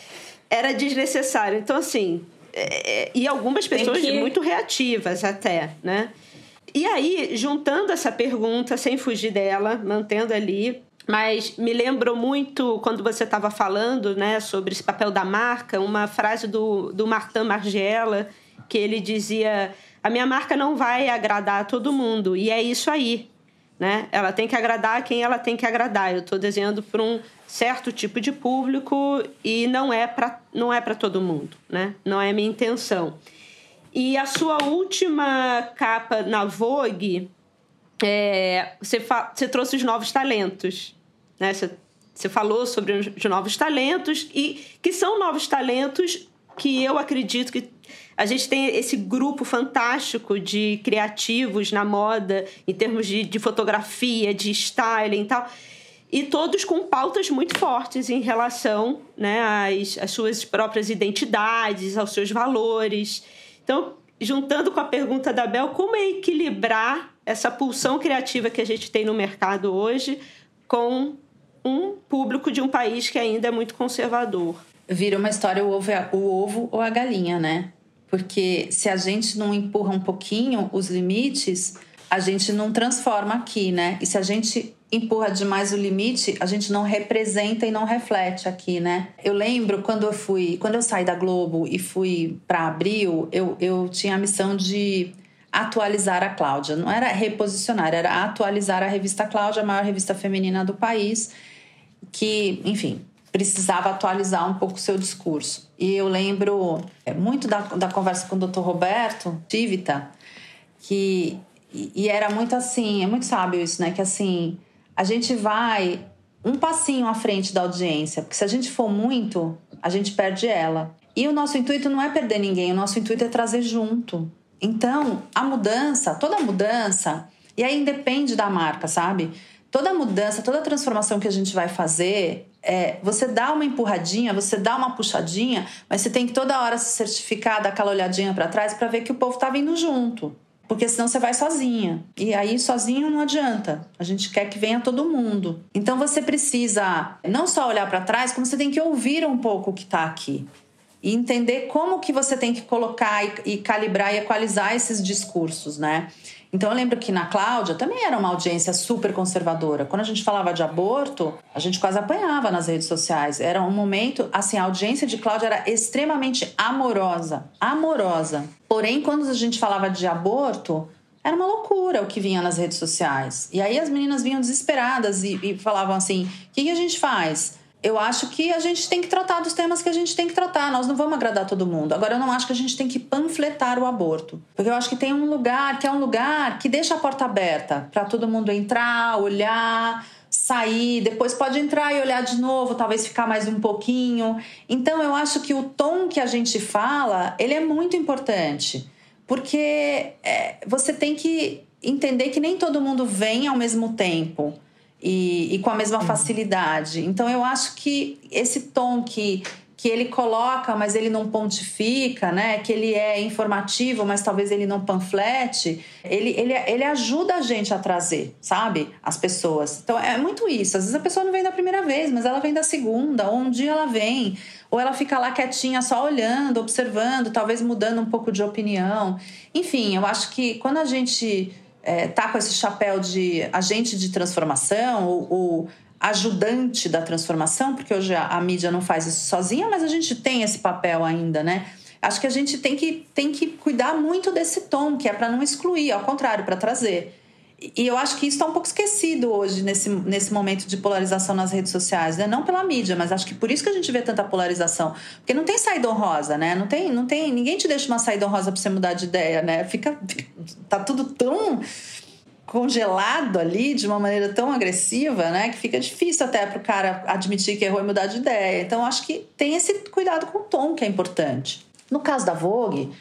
Era desnecessário. Então assim, é, é e algumas pessoas que... muito reativas até, né? E aí, juntando essa pergunta, sem fugir dela, mantendo ali, mas me lembrou muito quando você estava falando né, sobre esse papel da marca, uma frase do, do Martin Margiela, que ele dizia: A minha marca não vai agradar a todo mundo, e é isso aí. Né? Ela tem que agradar quem ela tem que agradar. Eu estou desenhando para um certo tipo de público e não é para é todo mundo, né? Não é minha intenção. E a sua última capa na Vogue, é, você, você trouxe os novos talentos. Né? Você, você falou sobre os novos talentos, e que são novos talentos que eu acredito que a gente tem esse grupo fantástico de criativos na moda, em termos de, de fotografia, de styling e tal e todos com pautas muito fortes em relação né, às, às suas próprias identidades, aos seus valores. Então, juntando com a pergunta da Bel, como é equilibrar essa pulsão criativa que a gente tem no mercado hoje com um público de um país que ainda é muito conservador. Vira uma história o ovo, o ovo ou a galinha, né? Porque se a gente não empurra um pouquinho os limites, a gente não transforma aqui, né? E se a gente empurra demais o limite, a gente não representa e não reflete aqui, né? Eu lembro quando eu fui, quando eu saí da Globo e fui para Abril, eu, eu tinha a missão de atualizar a Cláudia. Não era reposicionar, era atualizar a revista Cláudia, a maior revista feminina do país, que, enfim, precisava atualizar um pouco o seu discurso. E eu lembro é, muito da, da conversa com o Dr. Roberto Tivita, que e, era muito assim, é muito sábio isso, né? Que assim, a gente vai um passinho à frente da audiência, porque se a gente for muito, a gente perde ela. E o nosso intuito não é perder ninguém, o nosso intuito é trazer junto. Então, a mudança, toda mudança, e aí independe da marca, sabe? Toda mudança, toda transformação que a gente vai fazer, é, você dá uma empurradinha, você dá uma puxadinha, mas você tem que toda hora se certificar, dar aquela olhadinha para trás para ver que o povo tá vindo junto porque senão você vai sozinha. E aí sozinho não adianta. A gente quer que venha todo mundo. Então você precisa não só olhar para trás, como você tem que ouvir um pouco o que está aqui e entender como que você tem que colocar e, e calibrar e equalizar esses discursos, né? Então eu lembro que na Cláudia também era uma audiência super conservadora. Quando a gente falava de aborto, a gente quase apanhava nas redes sociais. Era um momento, assim, a audiência de Cláudia era extremamente amorosa, amorosa. Porém, quando a gente falava de aborto, era uma loucura o que vinha nas redes sociais. E aí as meninas vinham desesperadas e, e falavam assim: o que, que a gente faz? Eu acho que a gente tem que tratar dos temas que a gente tem que tratar. Nós não vamos agradar todo mundo. Agora, eu não acho que a gente tem que panfletar o aborto. Porque eu acho que tem um lugar que é um lugar que deixa a porta aberta para todo mundo entrar, olhar, sair. Depois pode entrar e olhar de novo, talvez ficar mais um pouquinho. Então, eu acho que o tom que a gente fala, ele é muito importante. Porque é, você tem que entender que nem todo mundo vem ao mesmo tempo e, e com a mesma uhum. facilidade. Então eu acho que esse tom que que ele coloca, mas ele não pontifica, né? Que ele é informativo, mas talvez ele não panflete. Ele, ele, ele ajuda a gente a trazer, sabe? As pessoas. Então é muito isso. Às vezes a pessoa não vem da primeira vez, mas ela vem da segunda, ou um dia ela vem, ou ela fica lá quietinha, só olhando, observando, talvez mudando um pouco de opinião. Enfim, eu acho que quando a gente é, tá com esse chapéu de agente de transformação ou, ou ajudante da transformação, porque hoje a, a, mídia não faz isso sozinha, mas a gente tem esse papel ainda, né? Acho que a gente tem que, tem que cuidar muito desse tom, que é para não excluir, ao contrário, para trazer. E eu acho que isso está um pouco esquecido hoje, nesse, nesse momento de polarização nas redes sociais, né? Não pela mídia, mas acho que por isso que a gente vê tanta polarização. Porque não tem saída honrosa, né? Não tem, não tem, ninguém te deixa uma saída honrosa para você mudar de ideia, né? Fica, tá tudo tão congelado ali de uma maneira tão agressiva, né, que fica difícil até para o cara admitir que errou e mudar de ideia. Então acho que tem esse cuidado com o tom que é importante. No caso da Vogue,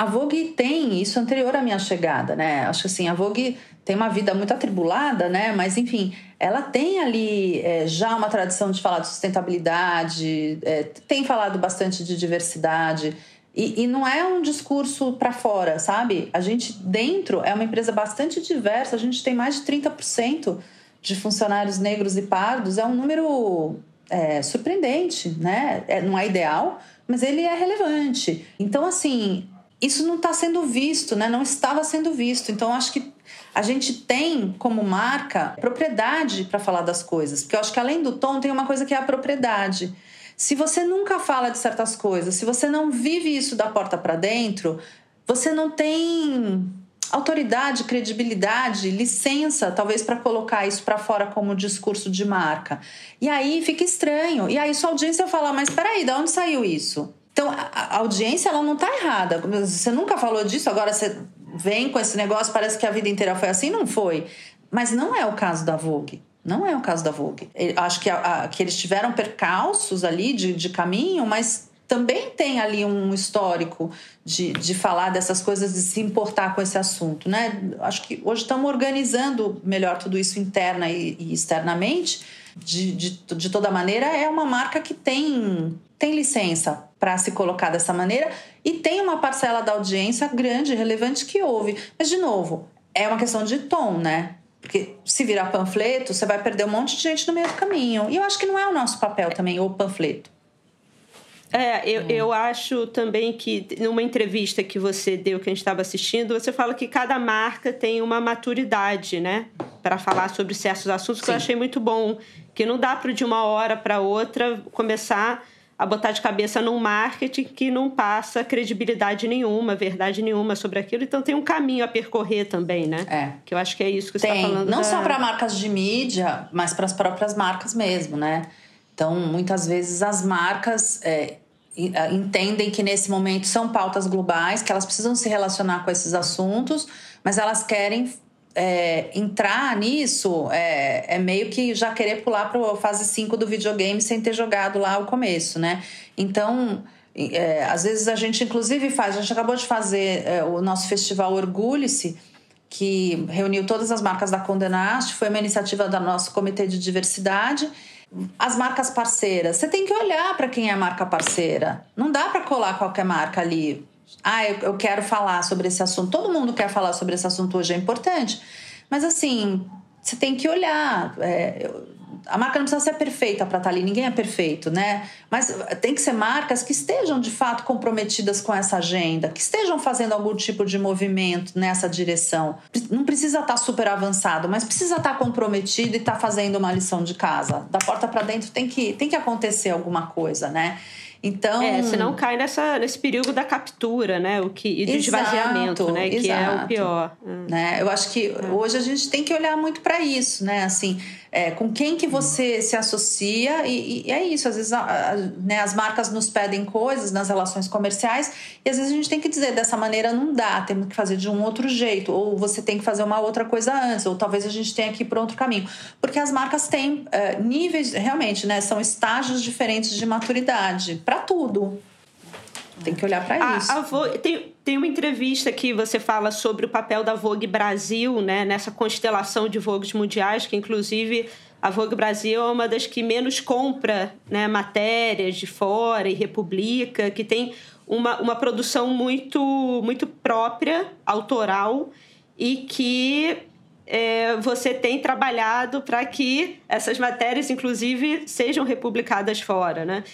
a Vogue tem isso anterior à minha chegada, né? Acho que assim, a Vogue tem uma vida muito atribulada, né? Mas enfim, ela tem ali é, já uma tradição de falar de sustentabilidade, é, tem falado bastante de diversidade. E, e não é um discurso para fora, sabe? A gente dentro é uma empresa bastante diversa, a gente tem mais de 30% de funcionários negros e pardos, é um número é, surpreendente, né? É, não é ideal, mas ele é relevante. Então, assim, isso não está sendo visto, né? Não estava sendo visto. Então, acho que a gente tem como marca propriedade para falar das coisas, porque eu acho que além do tom tem uma coisa que é a propriedade. Se você nunca fala de certas coisas, se você não vive isso da porta para dentro, você não tem autoridade, credibilidade, licença, talvez para colocar isso para fora como discurso de marca. E aí fica estranho. E aí sua audiência fala: "Mas espera aí, de onde saiu isso?" Então, a audiência ela não está errada. Você nunca falou disso, agora você vem com esse negócio, parece que a vida inteira foi assim. Não foi. Mas não é o caso da Vogue. Não é o caso da Vogue. Acho que, a, a, que eles tiveram percalços ali de, de caminho, mas também tem ali um histórico de, de falar dessas coisas, de se importar com esse assunto, né? Acho que hoje estamos organizando melhor tudo isso interna e, e externamente. De, de, de toda maneira, é uma marca que tem, tem licença para se colocar dessa maneira e tem uma parcela da audiência grande, relevante que ouve. Mas, de novo, é uma questão de tom, né? Porque se virar panfleto, você vai perder um monte de gente no meio do caminho. E eu acho que não é o nosso papel também, o panfleto. É, eu, eu acho também que numa entrevista que você deu, que a gente estava assistindo, você fala que cada marca tem uma maturidade, né? Para falar sobre certos assuntos, Sim. que eu achei muito bom. Que não dá para de uma hora para outra começar a botar de cabeça num marketing que não passa credibilidade nenhuma, verdade nenhuma sobre aquilo. Então tem um caminho a percorrer também, né? É. Que eu acho que é isso que você está falando. Não da... só para marcas de mídia, mas para as próprias marcas mesmo, né? Então, muitas vezes as marcas é, entendem que nesse momento são pautas globais, que elas precisam se relacionar com esses assuntos, mas elas querem é, entrar nisso é, é, meio que já querer pular para a fase 5 do videogame sem ter jogado lá o começo, né? Então, é, às vezes a gente inclusive faz, a gente acabou de fazer é, o nosso festival Orgulhe-se, que reuniu todas as marcas da Condenaste, foi uma iniciativa do nosso comitê de diversidade. As marcas parceiras, você tem que olhar para quem é a marca parceira. Não dá para colar qualquer marca ali ah, eu, eu quero falar sobre esse assunto. Todo mundo quer falar sobre esse assunto hoje, é importante. Mas assim, você tem que olhar. É, a marca não precisa ser perfeita para estar tá ali, ninguém é perfeito, né? Mas tem que ser marcas que estejam de fato comprometidas com essa agenda, que estejam fazendo algum tipo de movimento nessa direção. Não precisa estar tá super avançado, mas precisa estar tá comprometido e estar fazendo uma lição de casa. Da porta para dentro tem que, tem que acontecer alguma coisa, né? Então, é, senão cai nessa, nesse período da captura, né? O que, e do exato, esvaziamento, né? Que é o pior. Né? Eu acho que é. hoje a gente tem que olhar muito para isso, né? Assim, é, com quem que você se associa e, e é isso. Às vezes a, a, né, as marcas nos pedem coisas nas relações comerciais e às vezes a gente tem que dizer dessa maneira não dá, temos que fazer de um outro jeito ou você tem que fazer uma outra coisa antes ou talvez a gente tenha que ir para outro caminho, porque as marcas têm é, níveis realmente, né? São estágios diferentes de maturidade para tudo. Tem que olhar para isso. A Vogue, tem, tem uma entrevista que você fala sobre o papel da Vogue Brasil, né, nessa constelação de Vogues mundiais, que inclusive a Vogue Brasil é uma das que menos compra né, matérias de fora e republica, que tem uma, uma produção muito, muito própria, autoral, e que é, você tem trabalhado para que essas matérias, inclusive, sejam republicadas fora, né?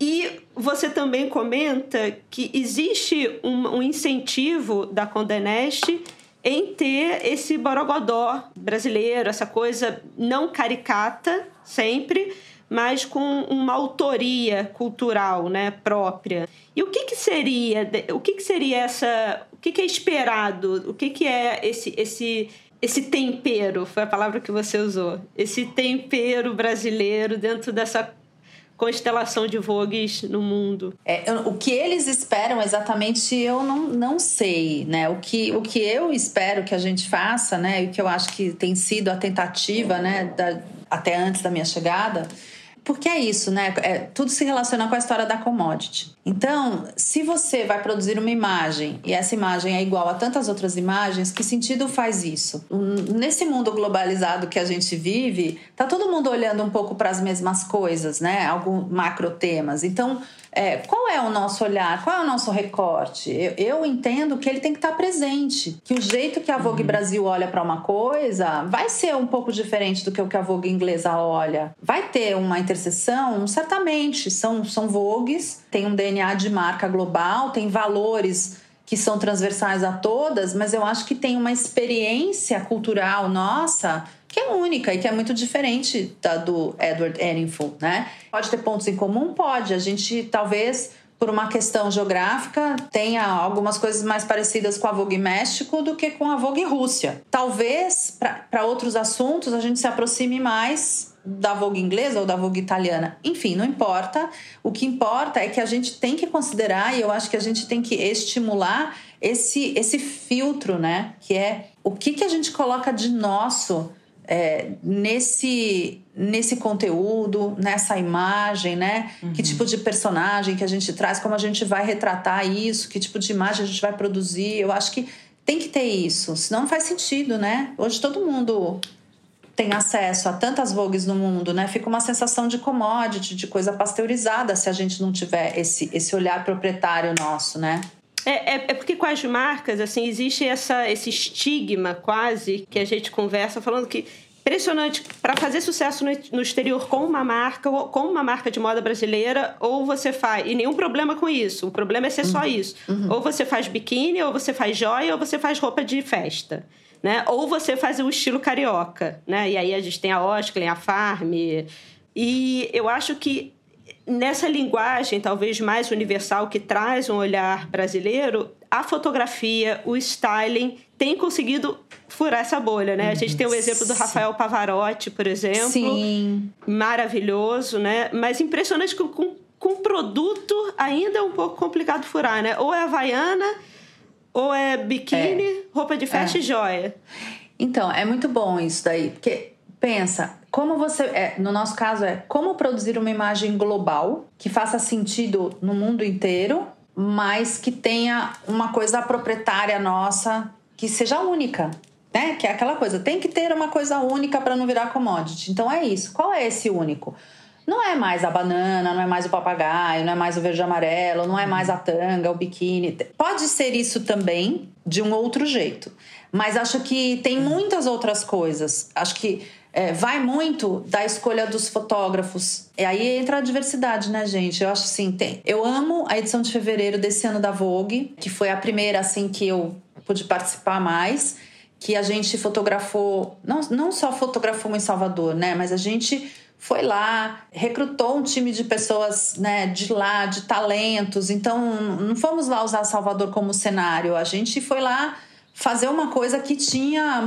E você também comenta que existe um, um incentivo da Condeneste em ter esse borogodó brasileiro, essa coisa não caricata sempre, mas com uma autoria cultural, né, própria. E o que, que seria, o que, que seria essa, o que, que é esperado, o que, que é esse, esse, esse tempero, foi a palavra que você usou, esse tempero brasileiro dentro dessa constelação de vogues no mundo? É, o que eles esperam exatamente eu não, não sei, né? O que, o que eu espero que a gente faça, né? E que eu acho que tem sido a tentativa, né? Da, até antes da minha chegada, porque é isso, né? É, tudo se relaciona com a história da commodity. Então, se você vai produzir uma imagem e essa imagem é igual a tantas outras imagens, que sentido faz isso? Nesse mundo globalizado que a gente vive, tá todo mundo olhando um pouco para as mesmas coisas, né? Alguns macro temas. Então, é, qual é o nosso olhar? Qual é o nosso recorte? Eu, eu, entendo que ele tem que estar presente. Que o jeito que a Vogue uhum. Brasil olha para uma coisa vai ser um pouco diferente do que o que a Vogue inglesa olha. Vai ter uma interseção? Certamente. São, são Vogues, tem um DNA de marca global, tem valores que são transversais a todas, mas eu acho que tem uma experiência cultural nossa que é única e que é muito diferente da do Edward Enninful, né? Pode ter pontos em comum? Pode. A gente talvez por uma questão geográfica, tenha algumas coisas mais parecidas com a Vogue México do que com a Vogue Rússia. Talvez, para outros assuntos, a gente se aproxime mais da Vogue inglesa ou da Vogue italiana. Enfim, não importa. O que importa é que a gente tem que considerar, e eu acho que a gente tem que estimular esse, esse filtro, né? Que é o que, que a gente coloca de nosso é, nesse nesse conteúdo, nessa imagem, né? Uhum. Que tipo de personagem que a gente traz, como a gente vai retratar isso, que tipo de imagem a gente vai produzir. Eu acho que tem que ter isso, senão não faz sentido, né? Hoje todo mundo tem acesso a tantas vogues no mundo, né? Fica uma sensação de commodity, de coisa pasteurizada, se a gente não tiver esse, esse olhar proprietário nosso, né? É, é, é, porque com as marcas, assim, existe essa, esse estigma quase que a gente conversa falando que impressionante para fazer sucesso no, no, exterior com uma marca, com uma marca de moda brasileira, ou você faz e nenhum problema com isso. O problema é ser uhum. só isso. Uhum. Ou você faz biquíni, ou você faz joia, ou você faz roupa de festa. Né? Ou você faz o estilo carioca, né? E aí a gente tem a Oscar, a Farm. E eu acho que nessa linguagem talvez mais universal que traz um olhar brasileiro, a fotografia, o styling tem conseguido furar essa bolha, né? A gente tem o exemplo do Rafael Pavarotti, por exemplo. Sim. Maravilhoso, né? Mas impressionante com, com, com produto ainda é um pouco complicado furar, né? Ou é havaiana, ou é biquíni, é. roupa de festa é. e joia. Então, é muito bom isso daí, porque pensa, como você, é, no nosso caso é como produzir uma imagem global que faça sentido no mundo inteiro, mas que tenha uma coisa proprietária nossa que seja única, né? Que é aquela coisa, tem que ter uma coisa única para não virar commodity. Então é isso. Qual é esse único? Não é mais a banana, não é mais o papagaio, não é mais o verde amarelo, não é mais a tanga, o biquíni. Pode ser isso também de um outro jeito. Mas acho que tem muitas outras coisas. Acho que é, vai muito da escolha dos fotógrafos. E aí entra a diversidade, né, gente? Eu acho assim, tem. Eu amo a edição de fevereiro desse ano da Vogue, que foi a primeira assim que eu pude participar mais, que a gente fotografou, não, não só fotografou em Salvador, né, mas a gente foi lá, recrutou um time de pessoas né, de lá, de talentos. Então, não fomos lá usar Salvador como cenário, a gente foi lá fazer uma coisa que tinha.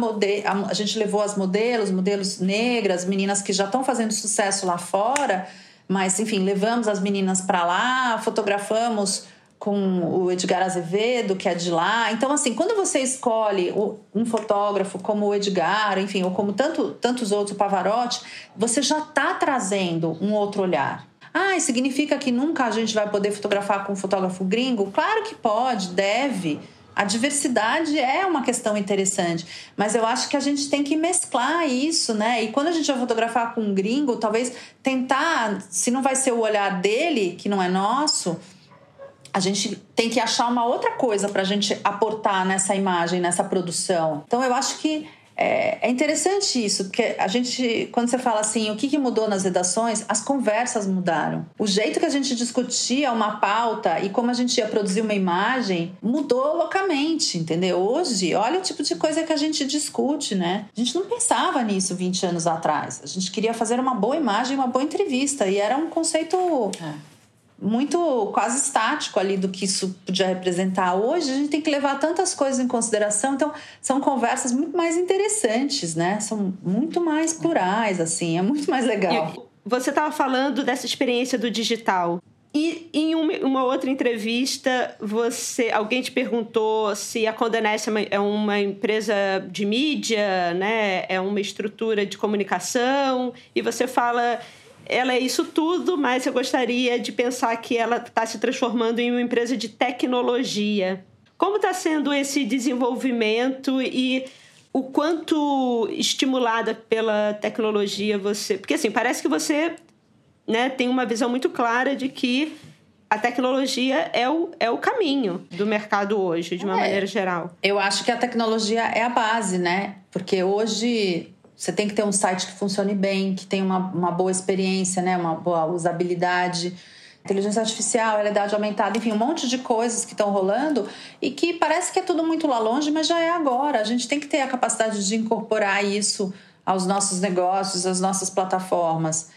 A gente levou as modelos, modelos negras, meninas que já estão fazendo sucesso lá fora, mas enfim, levamos as meninas para lá, fotografamos com o Edgar Azevedo, que é de lá. Então, assim, quando você escolhe um fotógrafo como o Edgar, enfim, ou como tanto, tantos outros, o Pavarotti, você já está trazendo um outro olhar. Ah, significa que nunca a gente vai poder fotografar com um fotógrafo gringo? Claro que pode, deve. A diversidade é uma questão interessante, mas eu acho que a gente tem que mesclar isso, né? E quando a gente vai fotografar com um gringo, talvez tentar, se não vai ser o olhar dele, que não é nosso, a gente tem que achar uma outra coisa para a gente aportar nessa imagem, nessa produção. Então eu acho que é, é, interessante isso, porque a gente, quando você fala assim, o que, mudou nas redações, as conversas mudaram. O jeito que a gente discutia uma pauta e como a gente ia produzir uma imagem mudou loucamente, entendeu? Hoje, olha o tipo de coisa que a gente discute, né? A gente não pensava nisso 20 anos atrás. A gente queria fazer uma boa imagem, uma boa entrevista, e era um conceito. É muito quase estático ali do que isso podia representar. Hoje a gente tem que levar tantas coisas em consideração, então são conversas muito mais interessantes, né? São muito mais plurais, assim, é muito mais legal. Você estava falando dessa experiência do digital. E em uma outra entrevista, você, alguém te perguntou se a Condé Nast é, é uma empresa de mídia, né? É uma estrutura de comunicação, e você fala ela é isso tudo, mas eu gostaria de pensar que ela está se transformando em uma empresa de tecnologia. Como está sendo esse desenvolvimento e o quanto estimulada pela tecnologia você. Porque assim, parece que você né, tem uma visão muito clara de que a tecnologia é o, é o caminho do mercado hoje, de uma é, maneira geral. Eu acho que a tecnologia é a base, né? Porque hoje você tem que ter um site que funcione bem, que tenha uma, uma boa experiência, né? uma boa usabilidade. Inteligência artificial, realidade aumentada, enfim, um monte de coisas que estão rolando e que parece que é tudo muito lá longe, mas já é agora. A gente tem que ter a capacidade de incorporar isso aos nossos negócios, às nossas plataformas.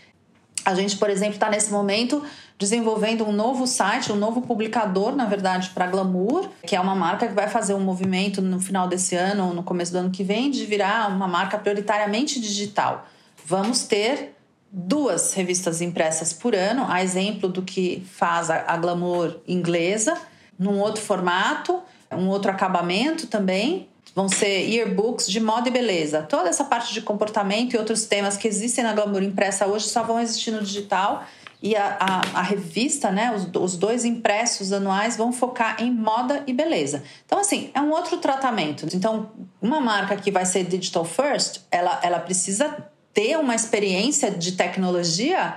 A gente, por exemplo, está nesse momento desenvolvendo um novo site, um novo publicador, na verdade, para Glamour, que é uma marca que vai fazer um movimento no final desse ano, no começo do ano que vem, de virar uma marca prioritariamente digital. Vamos ter duas revistas impressas por ano, a exemplo do que faz a Glamour inglesa, num outro formato, um outro acabamento também, vão ser yearbooks de moda e beleza. Toda essa parte de comportamento e outros temas que existem na Glamour impressa hoje só vão existir no digital. E a, a, a revista, né, os, os dois impressos anuais vão focar em moda e beleza. Então, assim, é um outro tratamento. Então, uma marca que vai ser digital first, ela, ela precisa ter uma experiência de tecnologia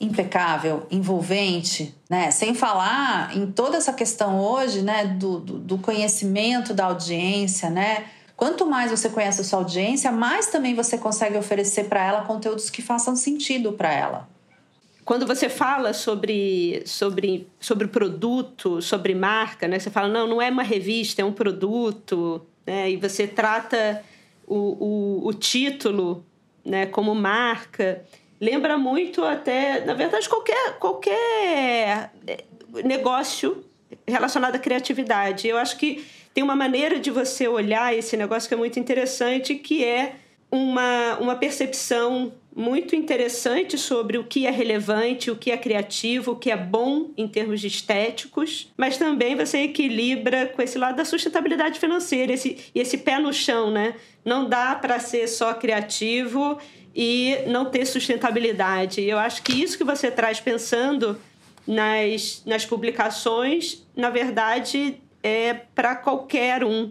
impecável, envolvente, né? Sem falar em toda essa questão hoje, né, do, do, do conhecimento da audiência, né? Quanto mais você conhece a sua audiência, mais também você consegue oferecer para ela conteúdos que façam sentido para ela. Quando você fala sobre, sobre, sobre produto, sobre marca, né? Você fala, não, não é uma revista, é um produto, né? E você trata o, o, o título né, como marca lembra muito até, na verdade, qualquer, qualquer eh, negócio relacionado à criatividade. Eu acho que tem uma maneira de você olhar esse negócio que é muito interessante, que é uma, uma percepção muito interessante sobre o que é relevante, o que é criativo, o que é bom em termos de estéticos, mas também você equilibra com esse lado da sustentabilidade financeira, esse, esse pé no chão, né? Não dá para ser só criativo e não ter sustentabilidade. Eu acho que isso que você traz pensando nas, nas publicações, na verdade, é para qualquer um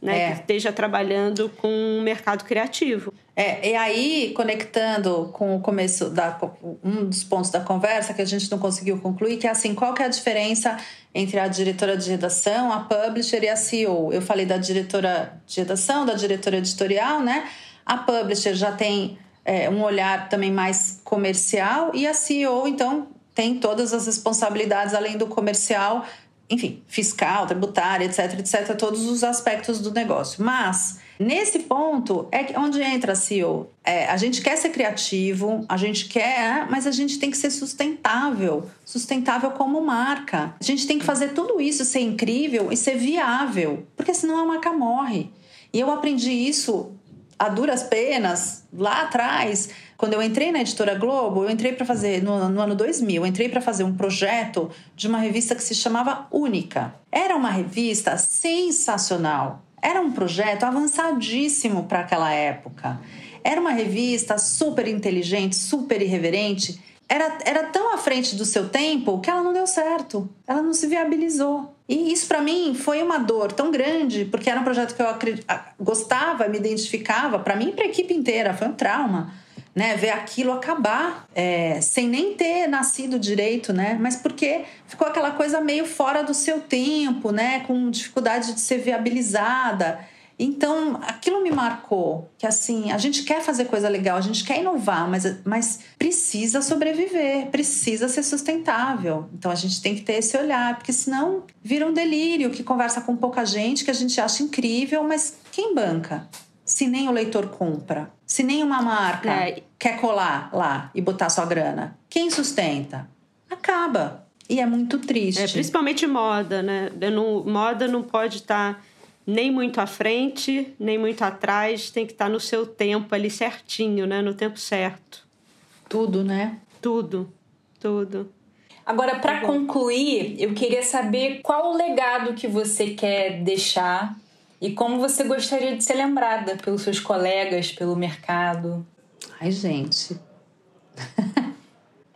né, é. que esteja trabalhando com o mercado criativo. É, e aí, conectando com o começo da um dos pontos da conversa que a gente não conseguiu concluir, que é assim, qual que é a diferença entre a diretora de redação, a publisher e a CEO? Eu falei da diretora de redação, da diretora editorial, né? A publisher já tem é, um olhar também mais comercial e a CEO, então, tem todas as responsabilidades além do comercial, enfim, fiscal, tributária, etc, etc, todos os aspectos do negócio. Mas nesse ponto é onde entra a CEO. É, a gente quer ser criativo, a gente quer, mas a gente tem que ser sustentável, sustentável como marca. A gente tem que fazer tudo isso ser incrível e ser viável, porque senão a marca morre. E eu aprendi isso a duras penas, lá atrás, quando eu entrei na editora Globo, eu entrei para fazer, no, no, ano 2000, eu entrei para fazer um projeto de uma revista que se chamava Única. Era uma revista sensacional. Era um projeto avançadíssimo para aquela época. Era uma revista super inteligente, super irreverente. Era, era tão à frente do seu tempo que ela não deu certo. Ela não se viabilizou. E isso para mim foi uma dor tão grande, porque era um projeto que eu gostava, me identificava, para mim e para a equipe inteira, foi um trauma. Né, ver aquilo acabar é, sem nem ter nascido direito, né? Mas porque ficou aquela coisa meio fora do seu tempo, né? Com dificuldade de ser viabilizada. Então, aquilo me marcou, que assim, a gente quer fazer coisa legal, a gente quer inovar, mas, mas precisa sobreviver, precisa ser sustentável. Então, a gente tem que ter esse olhar, porque senão vira um delírio que conversa com pouca gente, que a gente acha incrível, mas quem banca? Se nem o leitor compra, se nem uma marca é. quer colar lá e botar sua grana, quem sustenta? Acaba. E é muito triste. É, principalmente moda, né? Não, moda não pode estar. Tá nem muito à frente, nem muito atrás, tem que estar no seu tempo ali certinho, né? No tempo certo. Tudo, né? Tudo, tudo. Agora, para tá concluir, eu queria saber qual o legado que você quer deixar e como você gostaria de ser lembrada pelos seus colegas, pelo mercado. Ai, gente. [laughs]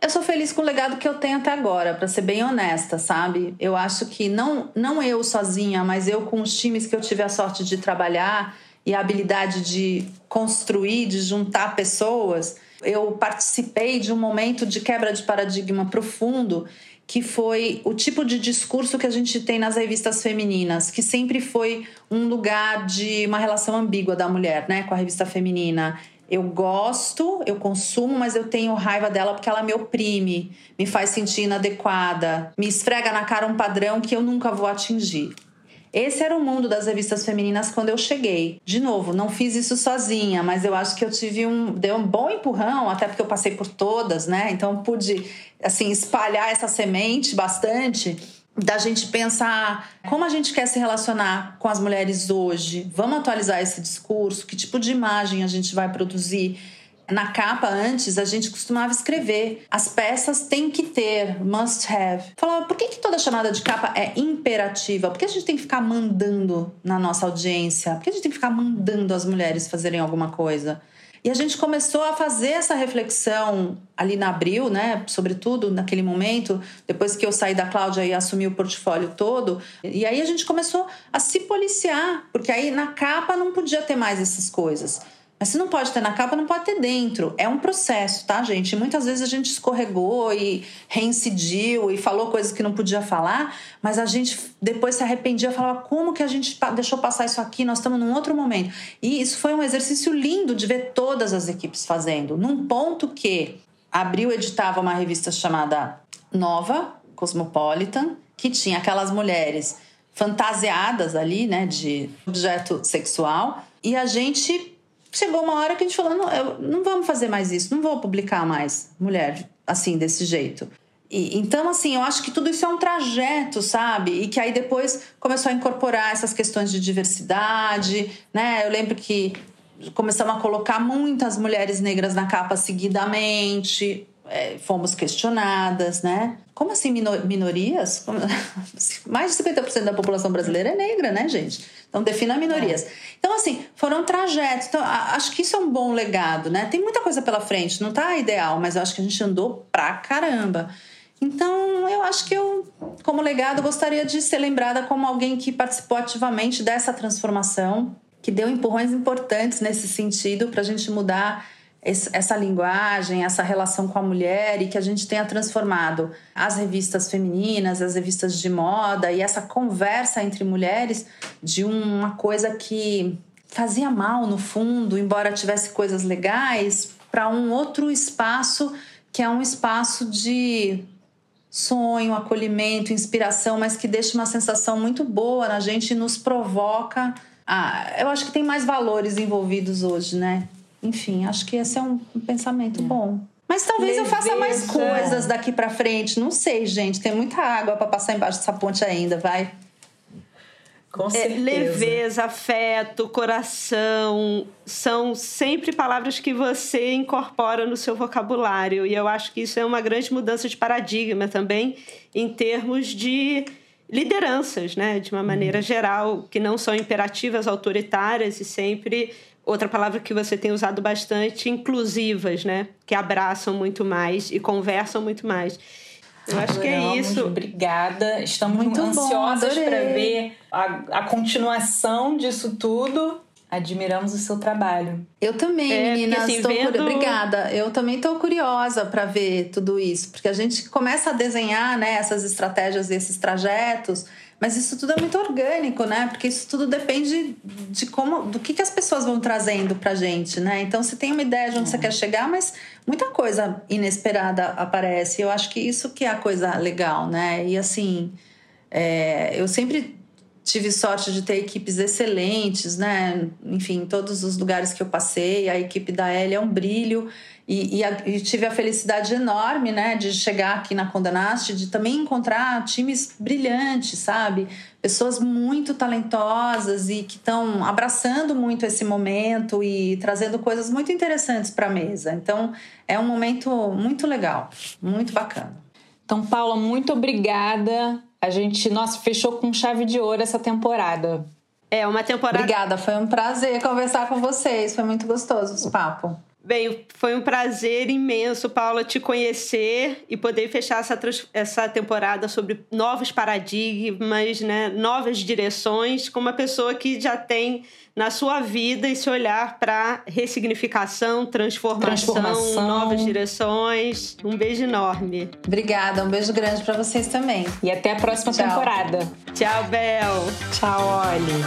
Eu sou feliz com o legado que eu tenho até agora, para ser bem honesta, sabe? Eu acho que não, não eu sozinha, mas eu com os times que eu tive a sorte de trabalhar e a habilidade de construir, de juntar pessoas, eu participei de um momento de quebra de paradigma profundo que foi o tipo de discurso que a gente tem nas revistas femininas, que sempre foi um lugar de uma relação ambígua da mulher, né, com a revista feminina. Eu gosto, eu consumo, mas eu tenho raiva dela porque ela me oprime, me faz sentir inadequada, me esfrega na cara um padrão que eu nunca vou atingir. Esse era o mundo das revistas femininas quando eu cheguei. De novo, não fiz isso sozinha, mas eu acho que eu tive um, deu um bom empurrão, até porque eu passei por todas, né? Então pude assim espalhar essa semente bastante da gente pensar como a gente quer se relacionar com as mulheres hoje. Vamos atualizar esse discurso? Que tipo de imagem a gente vai produzir? Na capa, antes, a gente costumava escrever as peças têm que ter, must have. Falava, por que, que toda chamada de capa é imperativa? Por que a gente tem que ficar mandando na nossa audiência? Por que a gente tem que ficar mandando as mulheres fazerem alguma coisa? E a gente começou a fazer essa reflexão ali na abril, né? Sobretudo naquele momento, depois que eu saí da Cláudia e assumi o portfólio todo. E aí a gente começou a se policiar, porque aí na capa não podia ter mais essas coisas. Mas se não pode ter na capa, não pode ter dentro. É um processo, tá, gente? Muitas vezes a gente escorregou e reincidiu e falou coisas que não podia falar, mas a gente depois se arrependia e falava como que a gente deixou passar isso aqui, nós estamos num outro momento. E isso foi um exercício lindo de ver todas as equipes fazendo, num ponto que Abril editava uma revista chamada Nova, Cosmopolitan, que tinha aquelas mulheres fantasiadas ali, né, de objeto sexual, e a gente chegou uma hora que a gente falou: não, eu, não vamos fazer mais isso, não vou publicar mais mulher assim, desse jeito. E, então, assim, eu acho que tudo isso é um trajeto, sabe? E que aí depois começou a incorporar essas questões de diversidade, né? Eu lembro que começamos a colocar muitas mulheres negras na capa seguidamente, é, fomos questionadas, né? Como assim minorias? [laughs] Mais de 50% da população brasileira é negra, né, gente? Então defina minorias. Então, assim, foram trajetos. Então, acho que isso é um bom legado, né? Tem muita coisa pela frente, não tá ideal, mas eu acho que a gente andou pra caramba. Então, eu acho que eu, como legado, gostaria de ser lembrada como alguém que participou ativamente dessa transformação, que deu empurrões importantes nesse sentido para a gente mudar essa linguagem, essa relação com a mulher e que a gente tenha transformado as revistas femininas, as revistas de moda e essa conversa entre mulheres de uma coisa que fazia mal no fundo, embora tivesse coisas legais, para um outro espaço que é um espaço de sonho, acolhimento, inspiração, mas que deixa uma sensação muito boa na gente e nos provoca. Ah, eu acho que tem mais valores envolvidos hoje, né? Enfim, acho que esse é um, pensamento é. bom. Mas talvez Leveza. eu faça mais coisas daqui para frente. Não sei, gente. Tem muita água para passar embaixo dessa ponte ainda, vai. Com é, certeza. É, leveza, afeto, coração, são sempre palavras que você incorpora no seu vocabulário. E eu acho que isso é uma grande mudança de paradigma também, em termos de lideranças, né? De uma maneira uhum. geral, que não são imperativas, autoritárias e sempre outra palavra que você tem usado bastante, inclusivas, né? Que abraçam muito mais e conversam muito mais. Eu acho que é isso. Obrigada. Estamos muito ansiosas para ver a, a continuação disso tudo. Admiramos o seu trabalho. Eu também, é, meninas. Assim, vendo... Obrigada. Eu também estou curiosa para ver tudo isso, porque a gente começa a desenhar né, essas estratégias, esses trajetos mas isso tudo é muito orgânico, né? Porque isso tudo depende de como, do que, que as pessoas vão trazendo pra gente, né? Então você tem uma ideia de onde você quer chegar, mas muita coisa inesperada aparece. Eu acho que isso que é a coisa legal, né? E assim, é, eu sempre tive sorte de ter equipes excelentes, né? Enfim, em todos os lugares que eu passei, a equipe da L é um brilho. E, e, a, e, tive a felicidade enorme, né, de chegar aqui na Condanaste, de também encontrar times brilhantes, sabe? Pessoas muito talentosas e que estão abraçando muito esse momento e trazendo coisas muito interessantes para a mesa. Então, é um momento muito legal, muito bacana. Então, Paula, muito obrigada. A gente, nossa, fechou com chave de ouro essa temporada. É uma temporada. Obrigada, foi um prazer conversar com vocês. Foi muito gostoso esse papo. Bem, foi um prazer imenso, Paula, te conhecer e poder fechar essa, essa temporada sobre novos paradigmas, né? novas direções, com uma pessoa que já tem na sua vida esse olhar para ressignificação, transformação, transformação, novas direções. Um beijo enorme. Obrigada, um beijo grande para vocês também. E até a próxima Tchau. temporada. Tchau, Bel. Tchau, Ollie.